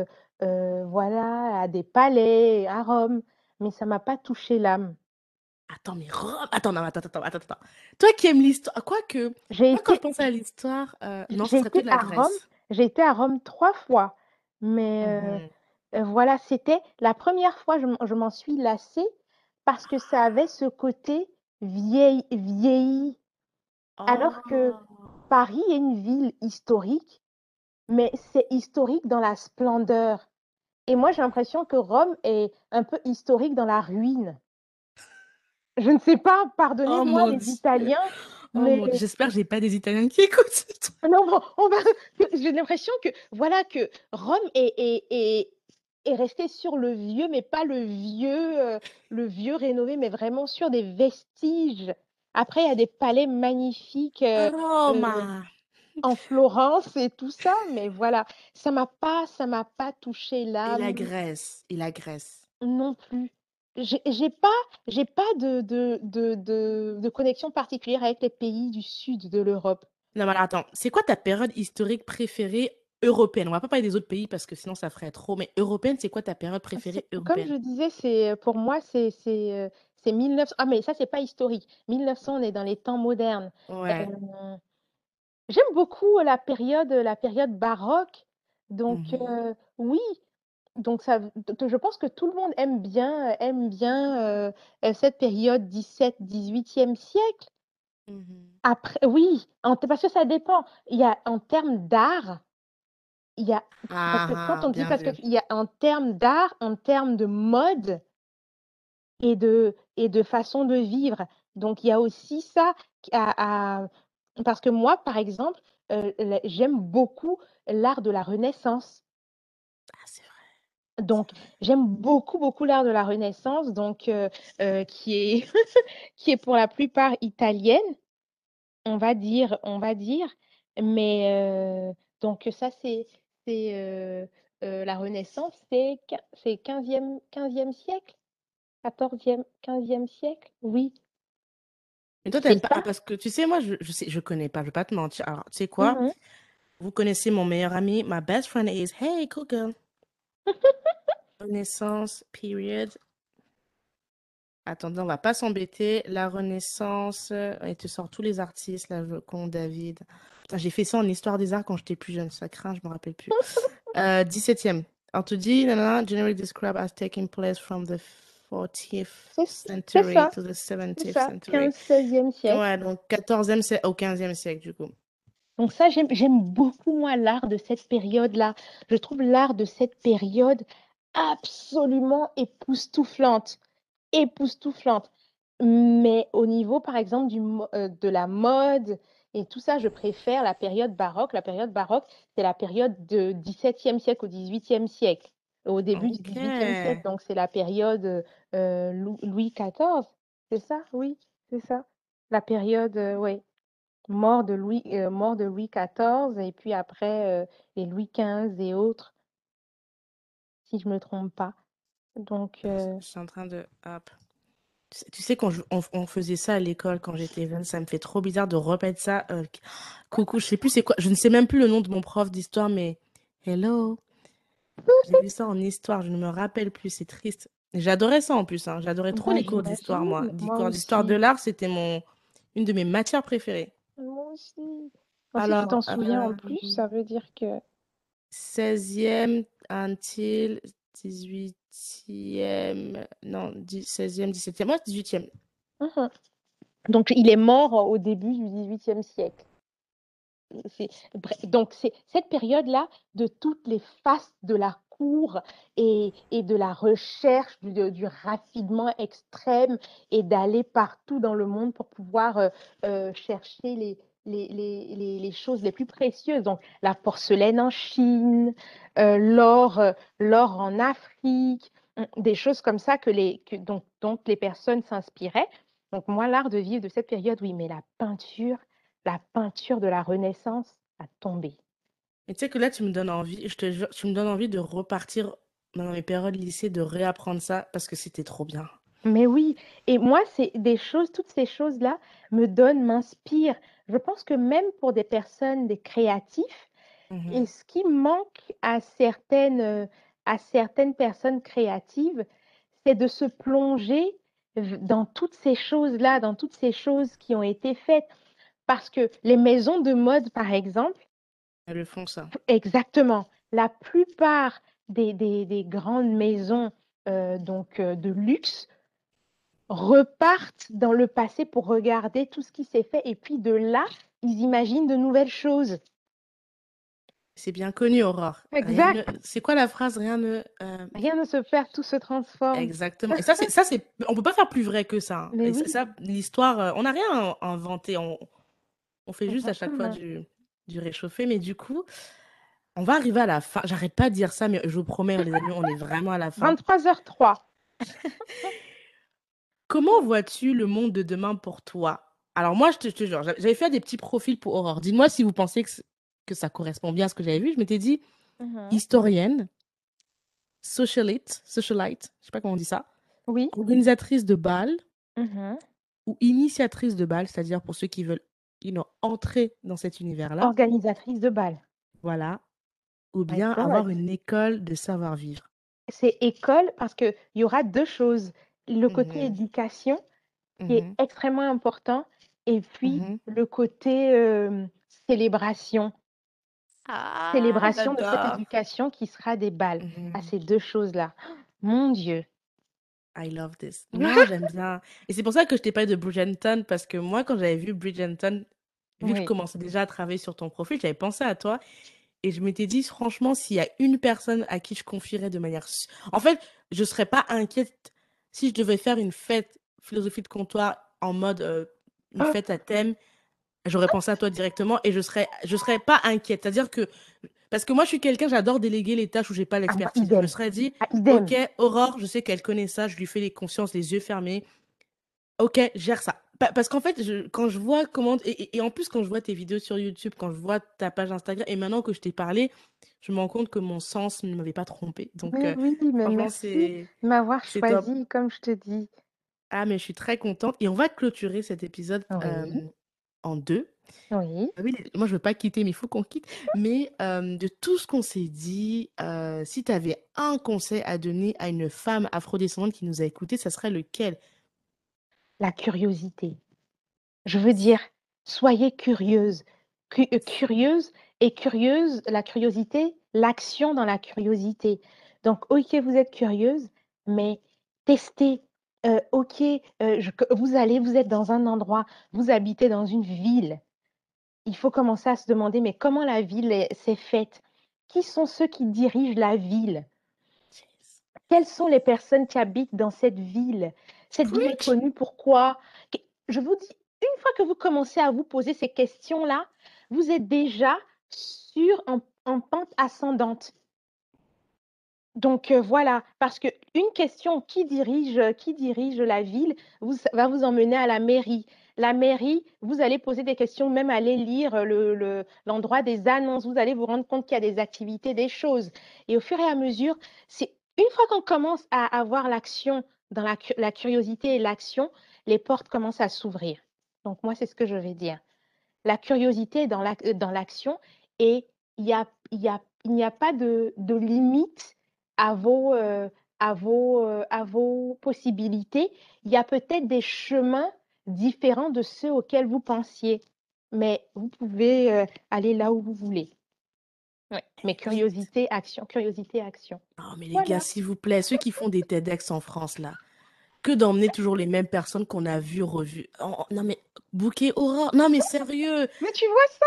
euh, voilà, a des palais, à Rome, mais ça m'a pas touché l'âme. Attends, mais Rome. Attends, non, attends, attends, attends, attends. Toi qui aimes l'histoire, quoique, j'ai été... quand je pense à l'histoire, euh, non, ce serait peut la Grèce. Rome. J'ai été à Rome trois fois, mais euh, mmh euh, voilà, c'était la première fois, je, je m'en suis lassée parce que ça avait ce côté vieilli, vieilli. Alors que oh. Paris est une ville historique, mais c'est historique dans la splendeur. Et moi, j'ai l'impression que Rome est un peu historique dans la ruine. Je ne sais pas, oh pardonnez-moi les Italiens. Oh mais... J'espère que j'ai pas des Italiens qui écoutent. Non, on va... j'ai l'impression que voilà que Rome est, est, est, est, resté sur le vieux, mais pas le vieux, euh, le vieux rénové, mais vraiment sur des vestiges. Après, il y a des palais magnifiques. Euh. Euh, en Florence et tout ça, mais voilà, ça m'a pas, ça m'a pas touché là. Et la Grèce, et la Grèce. Non plus. J'ai pas, j'ai pas de, de, de, de, connexion particulière avec les pays du sud de l'Europe. Non, mais attends, c'est quoi ta période historique préférée européenne On va pas parler des autres pays parce que sinon ça ferait trop, mais européenne, c'est quoi ta période préférée européenne? Comme je disais, c'est pour moi, c'est c'est 1900. Ah, mais ça, c'est pas historique. 1900, on est dans les temps modernes. Ouais. Euh, j'aime beaucoup la période, la période baroque. Donc, mmh oui, donc ça, je pense que tout le monde aime bien, aime bien cette période 17-18e siècle. Mmh Après, oui, parce que ça dépend. Il y a en termes d'art, il y a parce que quand ah, on dit parce qu'il y a en termes d'art, en termes de mode et de et de façon de vivre. Donc il y a aussi ça à, parce que moi, par exemple, j'aime beaucoup l'art de la Renaissance. Ah, c'est vrai. Donc, j'aime beaucoup, beaucoup l'art de la Renaissance, donc qui est qui est pour la plupart italienne, on va dire, on va dire. Mais donc ça, c'est c'est la Renaissance, c'est c'est 15e 15e siècle, 14e 15e siècle, oui. Mais toi, t'aimes pas, parce que tu sais, moi, je, je sais, je connais pas, je vais pas te mentir. Alors, tu sais quoi? Mm-hmm. Vous connaissez mon meilleur ami. My best friend is, hey, cool girl. Renaissance, period. Attendez, on va pas s'embêter. La Renaissance, et tu sors tous les artistes, là, je compte David. J'ai fait ça en histoire des arts quand j'étais plus jeune, ça craint, je me rappelle plus. euh, 17e. On te dit, generally described as taking place from the 40th century to the 70th century. 15e siècle. Ouais, donc 14e au 15e siècle, du coup. Donc ça, j'aime beaucoup, moi, l'art de cette période-là. Je trouve l'art de cette période absolument époustouflante. Époustouflante. Mais au niveau, par exemple, du, euh, de la mode et tout ça, je préfère la période baroque. La période baroque, c'est la période de 17e siècle au 18e siècle au début du XVIIIe siècle. Donc, c'est la période euh, Louis XIV. C'est ça? Oui, c'est ça. La période, euh, oui. Mort de Louis, euh, mort de Louis XIV et puis après les Louis XV et autres, si je me trompe pas. Donc, je suis en train de. Hop. Tu sais, quand on, faisait ça à l'école quand j'étais jeune, ça me fait trop bizarre de remettre ça. coucou, je sais plus c'est quoi. Je ne sais même plus le nom de mon prof d'histoire, mais hello, J'ai vu ça en histoire, je ne me rappelle plus, c'est triste. J'adorais ça en plus, hein. J'adorais trop Bah, les cours d'histoire, moi. j'imagine, Les moi cours d'histoire de aussi. l'art, c'était mon... une de mes matières préférées. Moi aussi. Si tu Alors, t'en souviens en euh, plus, ça veut dire que... 16e until 18e, non, 10 16e, 17e, ouais, 18e. Mhm. Donc, il est mort au début du XVIIIe siècle. C'est- bref, Donc, c'est cette période-là de toutes les faces de la cour et, et de la recherche, du, du raffinement extrême et d'aller partout dans le monde pour pouvoir euh, euh, chercher les, les, les, les, les choses les plus précieuses. Donc, la porcelaine en Chine, euh, l'or, euh, l'or en Afrique, hum, des choses comme ça que les, que, dont, dont les personnes s'inspiraient. Donc, moi, l'art de vivre de cette période, oui, mais la peinture, la peinture de la Renaissance a tombé. Et tu sais que là, tu me donnes envie, je te tu me donnes envie de repartir dans mes périodes lycée, de réapprendre ça, parce que c'était trop bien. Mais oui, et moi, c'est des choses, toutes ces choses-là me donnent, m'inspirent. Je pense que même pour des personnes, des créatifs, Mhm. et ce qui manque à certaines, euh, à certaines personnes créatives, c'est de se plonger dans toutes ces choses-là, dans toutes ces choses qui ont été faites. Parce que les maisons de mode, par exemple, Elles le font ça. Exactement. La plupart des, des- des grandes maisons euh, donc, euh, de luxe repartent dans le passé pour regarder tout ce qui s'est fait et puis de là, ils imaginent de nouvelles choses. C'est bien connu, Aurore. Exact. ne- C'est quoi la phrase? Rien ne... euh, Rien ne se perd, tout se transforme. Exactement. Et ça, c'est, ça, c'est, on peut pas faire plus vrai que ça. hein. Et oui. ça, l'histoire, euh, on n'a rien inventé. On, on fait juste à chaque fois du, du réchauffé. Mais du coup, on va arriver à la fin. J'arrête pas de dire ça, mais je vous promets, les amis, on est vraiment à la fin. 23h03. Comment vois-tu le monde de demain pour toi? Alors moi, je te, je te jure, j'a- j'avais fait des petits profils pour Aurore. Dites-moi si vous pensez que, ça correspond bien à ce que j'avais vu. Je m'étais dit Mhm. historienne, socialite, socialite, je sais pas comment on dit ça, Oui. organisatrice de bal Mhm. ou initiatrice de bal, c'est-à-dire pour ceux qui veulent you know, entrer dans cet univers-là, Organisatrice de bal. voilà, ou bien avoir une école de savoir-vivre. C'est école parce qu'il y aura deux choses. Le côté Mhm. éducation qui est Mhm, extrêmement important et puis mhm. le côté célébration. Ah, Célébration de cette j'adore. éducation qui sera des balles. À ces deux choses-là. Mon Dieu. I love this. Non, j'aime bien. Et c'est pour ça que je t'ai parlé de Bridgerton, parce que moi, quand j'avais vu Bridgerton, vu que je Oui. commençais déjà à travailler sur ton profil, j'avais pensé à toi. Et je m'étais dit, franchement, s'il y a une personne à qui je confierais de manière... En fait, je serais pas inquiète si je devais faire une fête philosophie de comptoir en mode euh, une Ah, fête à thème, j'aurais pensé à toi directement et je serais, je serais pas inquiète. C'est-à-dire que... Parce que moi, je suis quelqu'un, j'adore déléguer les tâches où j'ai pas ah, moi, l'expertise. Je me serais dit, Ah, ok, Aurore, je sais qu'elle connaît ça, je lui fais les consciences, les yeux fermés. Ok, gère ça. Pa- Parce qu'en fait, je- quand je vois comment. Et, et- et en plus, quand je vois tes vidéos sur YouTube, quand je vois ta page Instagram, et maintenant que je t'ai parlé, je me rends compte que mon sens ne m'avait pas trompé. Donc, Mais euh, oui, mais merci c'est de m'avoir top. choisi, comme je te dis. Ah, mais je suis très contente. Et on va clôturer cet épisode euh, en deux. oui. Ah oui, moi, je veux pas quitter, mais il faut qu'on quitte. Mais euh, de tout ce qu'on s'est dit, euh, si tu avais un conseil à donner à une femme afrodescendante qui nous a écoutés, ça serait lequel? La curiosité. Je veux dire, soyez curieuse. Cu- euh, curieuse et curieuse, la curiosité, l'action dans la curiosité. Donc, ok, vous êtes curieuse, mais testez. Euh, ok, euh, je- vous allez, vous êtes dans un endroit, vous habitez dans une ville. Il faut commencer à se demander, mais comment la ville est- s'est faite? Qui sont ceux qui dirigent la ville? Quelles sont les personnes qui habitent dans cette ville? Cette ville est connue pourquoi? Je vous dis, une fois que vous commencez à vous poser ces questions-là, vous êtes déjà sur en, en pente ascendante. Donc euh, voilà, parce que une question qui dirige, euh, qui dirige la ville vous, va vous emmener à la mairie. La mairie, vous allez poser des questions, même aller lire euh, le, le- l'endroit des annonces. Vous allez vous rendre compte qu'il y a des activités, des choses. Et au fur et à mesure, c'est une fois qu'on commence à avoir l'action dans la, cu- la curiosité et l'action, les portes commencent à s'ouvrir. Donc moi, c'est ce que je vais dire. La curiosité dans dans l'action et il n'y a pas de, limite à vos, euh, euh, à vos possibilités. Il y a peut-être des chemins différents de ceux auxquels vous pensiez, mais vous pouvez euh, aller là où vous voulez. Ouais. Mais curiosité, action, curiosité, action. Oh, mais les gars, s'il vous plaît, ceux qui font des TEDx en France, là, que d'emmener toujours les mêmes personnes qu'on a vues, revues. non, mais bouquet aura. Non, mais sérieux. Mais tu vois ça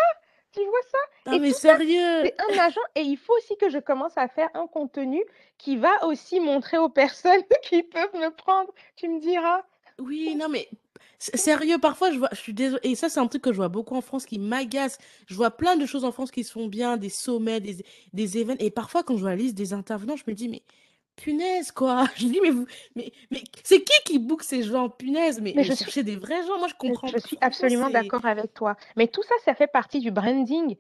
Tu vois ça Non, mais sérieux. C'est un agent et il faut aussi que je commence à faire un contenu qui va aussi montrer aux personnes qui peuvent me prendre. Tu me diras. Oui, non, mais Sérieux, parfois, je vois, je suis désolée. Et ça, c'est un truc que je vois beaucoup en France qui m'agace. Je vois plein de choses en France qui sont bien, des sommets, des, des événements. Et parfois, quand je vois la liste des intervenants, je me dis, mais punaise, quoi. Je dis, mais vous, mais, mais c'est qui qui book ces gens, punaise Mais, mais je des vrais gens, moi, je comprends. Je suis absolument d'accord avec toi. Mais tout ça, ça fait partie du branding.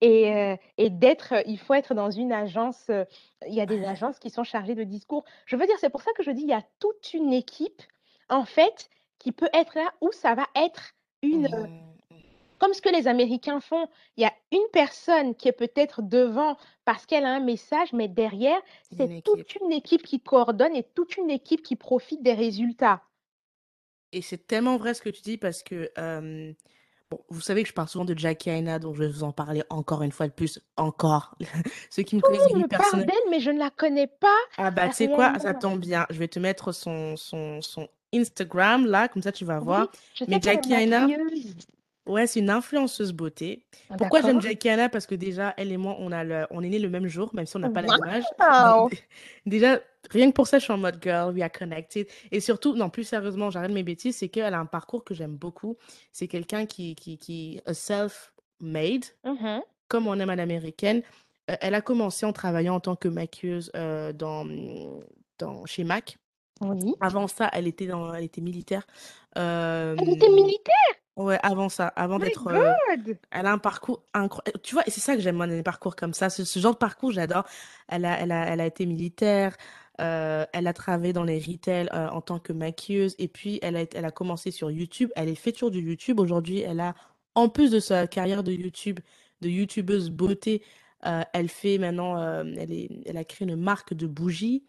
Et, euh, et d'être, il faut être dans une agence. Euh, il y a des agences qui sont chargées de discours. Je veux dire, c'est pour ça que je dis, il y a toute une équipe, en fait, qui peut être là où ça va être une... Euh. Comme ce que les Américains font, il y a une personne qui est peut-être devant parce qu'elle a un message, mais derrière, c'est toute une équipe qui coordonne et toute une équipe qui profite des résultats. Et c'est tellement vrai ce que tu dis parce que bon, vous savez que je parle souvent de Jackie Aina, donc je vais vous en parler encore une fois de plus, encore. Ceux qui me connaissent, me parle d'elle, mais je ne la connais pas. Ah bah, tu sais quoi, ça tombe bien. Je vais te mettre son, son, son Instagram, là, comme ça tu vas voir. Mais Jackie Aina, ouais, c'est une influenceuse beauté. Ah, Pourquoi j'aime Jackie Aina? Parce que déjà, elle et moi, on, a le... on est nés le même jour, même si on n'a pas la même âge. Déjà, rien que pour ça, je suis en mode girl, we are connected. Et surtout, non, plus sérieusement, j'arrête mes bêtises, c'est qu'elle a un parcours que j'aime beaucoup. C'est quelqu'un qui, qui, qui est self-made, mm-hmm. comme on aime à l'américaine. Euh, elle a commencé en travaillant en tant que maquilleuse euh, dans, dans, chez MAC. Oui. Avant ça, elle était, dans, elle était militaire. Elle était militaire? Ouais, avant ça, avant d'être. Euh, elle a un parcours incroyable. Tu vois, et c'est ça que j'aime, moi, les parcours comme ça. Ce, ce genre de parcours, j'adore. Elle a, elle, a, elle a été militaire. Euh, elle a travaillé dans les retail euh, en tant que maquilleuse. Et puis, elle a, elle a commencé sur YouTube. Elle est tour du YouTube. Aujourd'hui, elle a, en plus de sa carrière de YouTube, de YouTubeuse beauté, elle fait maintenant, elle, est, elle a créé une marque de bougies.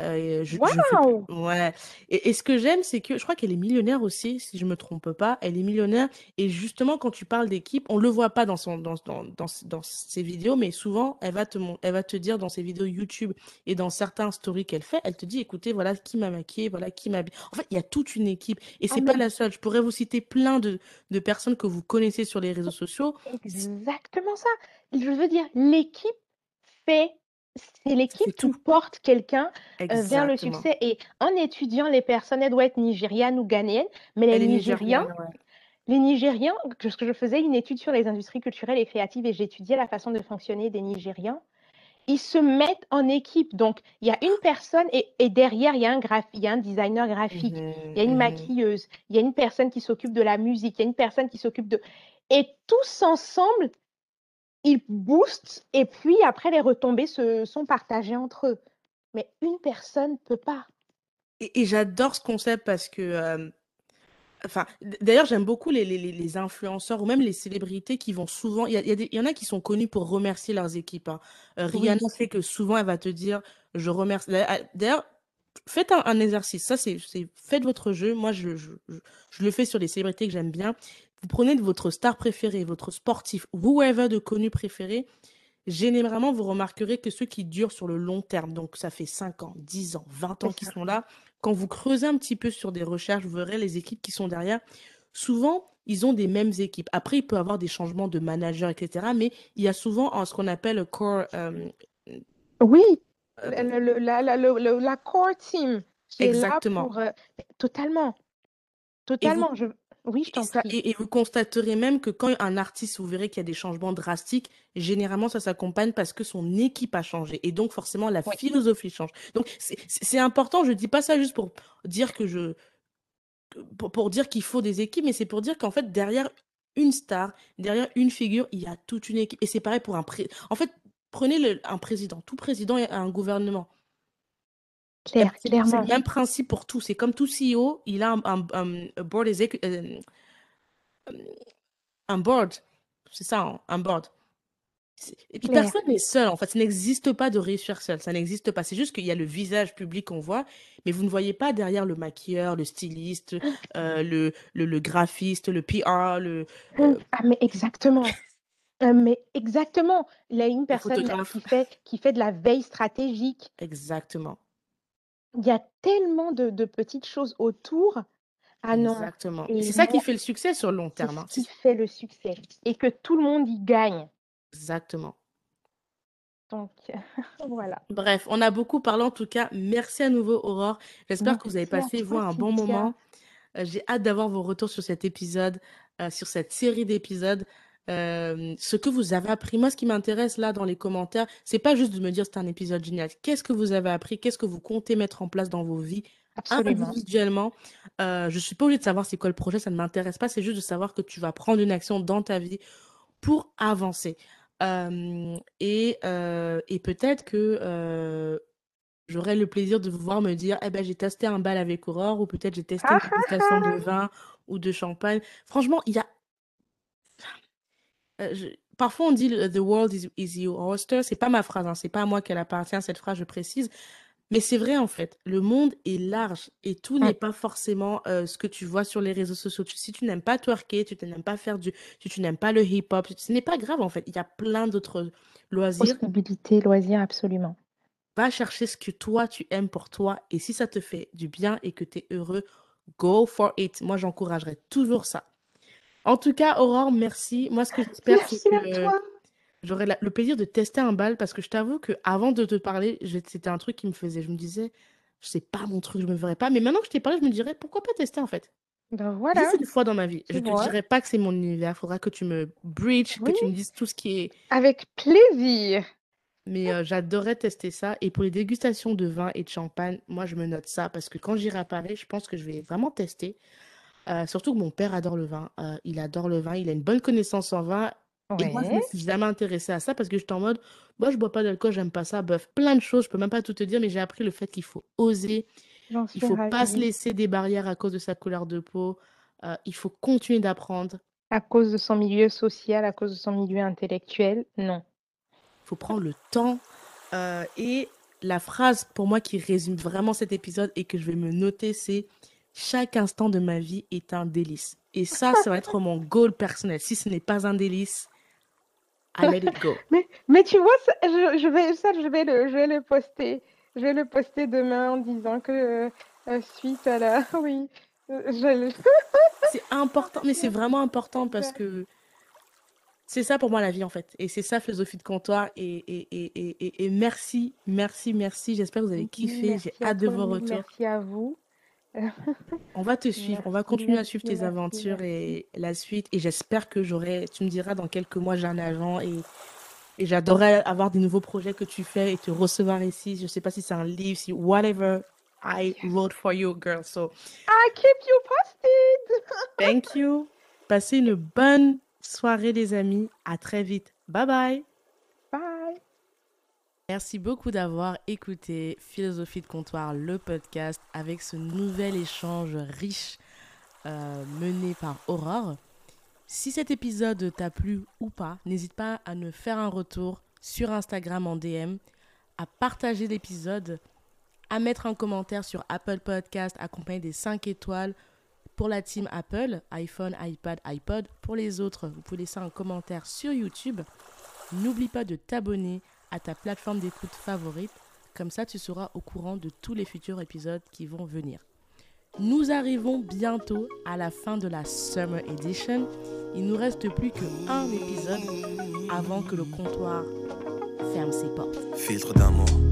Euh, je, je ouais. Et, et, ce que j'aime, c'est que je crois qu'elle est millionnaire aussi, si je me trompe pas. Elle est millionnaire. Et justement, quand tu parles d'équipe, on le voit pas dans, son, dans, dans, dans, dans, ses vidéos, mais souvent, elle va, te, elle va te dire dans ses vidéos YouTube et dans certains stories qu'elle fait, elle te dit écoutez, voilà qui m'a maquillé, voilà qui m'a. En fait, il y a toute une équipe. Et c'est ah, pas la seule. Je pourrais vous citer plein de, de personnes que vous connaissez sur les réseaux sociaux. Exactement ça. Je veux dire, l'équipe fait c'est l'équipe qui porte quelqu'un euh, vers le succès. Et en étudiant les personnes, elles doivent être nigérianes ou ghanéennes, mais les, Nigériens, les Nigériens, ce que je faisais une étude sur les industries culturelles et créatives et j'étudiais la façon de fonctionner des Nigériens, ils se mettent en équipe. Donc, il y a une personne et, derrière, il y, a un il y a un designer graphique, mmh il y a une mmh maquilleuse, il y a une personne qui s'occupe de la musique, il y a une personne qui s'occupe de... Et tous ensemble, ils boostent et puis après les retombées se sont partagées entre eux. Mais une personne ne peut pas. Et, j'adore ce concept parce que, enfin, d'ailleurs j'aime beaucoup les, les, les, influenceurs ou même les célébrités qui vont souvent. Il y, y, y, en a qui sont connus pour remercier leurs équipes. Hein. Euh, Rihanna sait que souvent elle va te dire je remercie. D'ailleurs, faites un, exercice. Ça c'est faites votre jeu. Moi je, je, je le fais sur les célébrités que j'aime bien vous prenez de votre star préférée, votre sportif, whoever de connu préféré, généralement, vous remarquerez que ceux qui durent sur le long terme, donc ça fait 5 ans, 10 ans, 20 ans qui sont là, quand vous creusez un petit peu sur des recherches, vous verrez les équipes qui sont derrière. Souvent, ils ont des mêmes équipes. Après, il peut y avoir des changements de manager, etc. Mais il y a souvent ce qu'on appelle le core. Euh, oui, euh, la, core team qui exactement. est là pour. Euh, totalement. Totalement. Je, oui, je t'en et, et, vous constaterez même que quand un artiste, vous verrez qu'il y a des changements drastiques, généralement ça s'accompagne parce que son équipe a changé. Et donc forcément la philosophie change. Donc c'est important, je ne dis pas ça juste pour dire que je. Pour, dire qu'il faut des équipes, mais c'est pour dire qu'en fait, derrière une star, derrière une figure, il y a toute une équipe. Et c'est pareil pour un président. En fait, prenez le, un président. Tout président a un gouvernement. C'est le même principe pour tout. C'est comme tout CEO, il a un, un, board euh, un board. C'est ça, hein, un board. Et puis personne n'est seul, en fait. Ça n'existe pas de réussir seul. Ça n'existe pas. C'est juste qu'il y a le visage public qu'on voit, mais vous ne voyez pas derrière le maquilleur, le styliste, euh, le, le, le, graphiste, le PR, le. Euh ah, mais exactement. Euh, mais exactement. Il y a une personne qui fait, qui fait de la veille stratégique. Exactement. Il y a tellement de, de petites choses autour. Ah non. Exactement. Et c'est ça qui fait le succès sur le long terme. C'est hein. ce qui fait le succès. Et que tout le monde y gagne. Exactement. Donc, voilà. Bref, on a beaucoup parlé en tout cas. Merci à nouveau, Aurore. J'espère que vous avez passé, vous, un bon moment. Euh, j'ai hâte d'avoir vos retours sur cet épisode, euh, sur cette série d'épisodes. Euh, ce que vous avez appris. Moi, ce qui m'intéresse là dans les commentaires, c'est pas juste de me dire c'est un épisode génial. Qu'est-ce que vous avez appris? Qu'est-ce que vous comptez mettre en place dans vos vies? Absolument. individuellement euh, Je suis pas obligée de savoir c'est quoi le projet, ça ne m'intéresse pas. C'est juste de savoir que tu vas prendre une action dans ta vie pour avancer et, et peut-être que j'aurai le plaisir de vous voir me dire eh ben, j'ai testé un bal avec Aurore ou peut-être j'ai testé une dégustation de vin ou de champagne. Franchement, il y a. Parfois, on dit The world is, is your oyster. C'est pas ma phrase, hein, c'est pas à moi qu'elle appartient, cette phrase, je précise. Mais c'est vrai en fait, le monde est large et tout n'est pas forcément ce que tu vois sur les réseaux sociaux. Si tu n'aimes pas twerker, tu n'aimes pas faire du, si tu n'aimes pas le hip-hop, ce n'est pas grave en fait. Il y a plein d'autres loisirs. Possibilités, loisirs, absolument. Va chercher ce que toi tu aimes pour toi et si ça te fait du bien et que tu es heureux, go for it. Moi, j'encouragerais toujours ça. En tout cas, Aurore, merci. Moi, ce que j'espère, c'est que J'aurais le plaisir de tester un bal parce que je t'avoue que avant de te parler, c'était un truc qui me faisait. Je me disais, je sais pas mon truc, je me verrais pas. Mais maintenant que je t'ai parlé, je me dirais, pourquoi pas tester en fait? Ben voilà. Une fois dans ma vie. je te dirais pas que c'est mon univers. Il faudra que tu me breach, que tu me dises tout ce qui est. Avec plaisir. Mais euh, j'adorais tester ça. Et pour les dégustations de vin et de champagne, moi, je me note ça parce que quand j'irai à Paris, je pense que je vais vraiment tester. Euh, surtout que mon père adore le vin. Euh, il adore le vin. Il a une bonne connaissance en vin. Et moi, je me suis jamais intéressée à ça parce que j'étais en mode, moi, je bois pas d'alcool, j'aime pas ça, bof, plein de choses, je peux même pas tout te dire, mais j'ai appris le fait qu'il faut oser, il faut pas se laisser des barrières à cause de sa couleur de peau, euh, il faut continuer d'apprendre. À cause de son milieu social, à cause de son milieu intellectuel, non. Il faut prendre le temps. Euh, et la phrase pour moi qui résume vraiment cet épisode et que je vais me noter, c'est chaque instant de ma vie est un délice. Et ça, ça va être mon goal personnel. Si ce n'est pas un délice, I let it go. mais, mais tu vois, ça, je, je, vais, ça, je vais, le, je vais le poster. Je vais le poster demain en disant que euh, suite à la. Oui. Je... c'est important, mais c'est vraiment important parce que c'est ça pour moi la vie en fait. Et c'est ça philosophie de comptoir. Et, et, et, et, et merci, merci, merci. J'espère que vous avez kiffé. J'ai hâte de vos retours. Merci à vous. On va te suivre, on va continuer à suivre tes aventures et la suite. Et j'espère que j'aurai, tu me diras dans quelques mois, j'ai un agent et, et j'adorerais avoir des nouveaux projets que tu fais et te recevoir ici. Je sais pas si c'est un livre, si whatever I wrote for you, girl. So I keep you posted. thank you. Passez une bonne soirée, les amis. À très vite. Bye bye. Merci beaucoup d'avoir écouté Philosophie de comptoir, le podcast, avec ce nouvel échange riche euh, mené par Aurore. Si cet épisode t'a plu ou pas, n'hésite pas à me faire un retour sur Instagram en DM, à partager l'épisode, à mettre un commentaire sur Apple Podcast accompagné des 5 étoiles pour la team Apple, iPhone, iPad, iPod. Pour les autres, vous pouvez laisser un commentaire sur YouTube. N'oublie pas de t'abonner à ta plateforme d'écoute favorite. Comme ça, tu seras au courant de tous les futurs épisodes qui vont venir. Nous arrivons bientôt à la fin de la Summer Edition. Il nous reste plus qu'un épisode avant que le comptoir ferme ses portes. Filtre d'amour.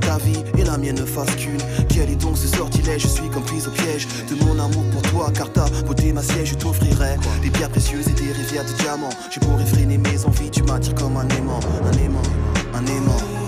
ta vie et la mienne ne fassent qu'une. Quel est donc ce sortilège Je suis comme prise au piège de mon amour pour toi, car ta beauté ma siège, je t'offrirai des pierres précieuses et des rivières de diamants. Je pourrais freiner mes envies, tu m'attires comme un aimant, un aimant, un aimant.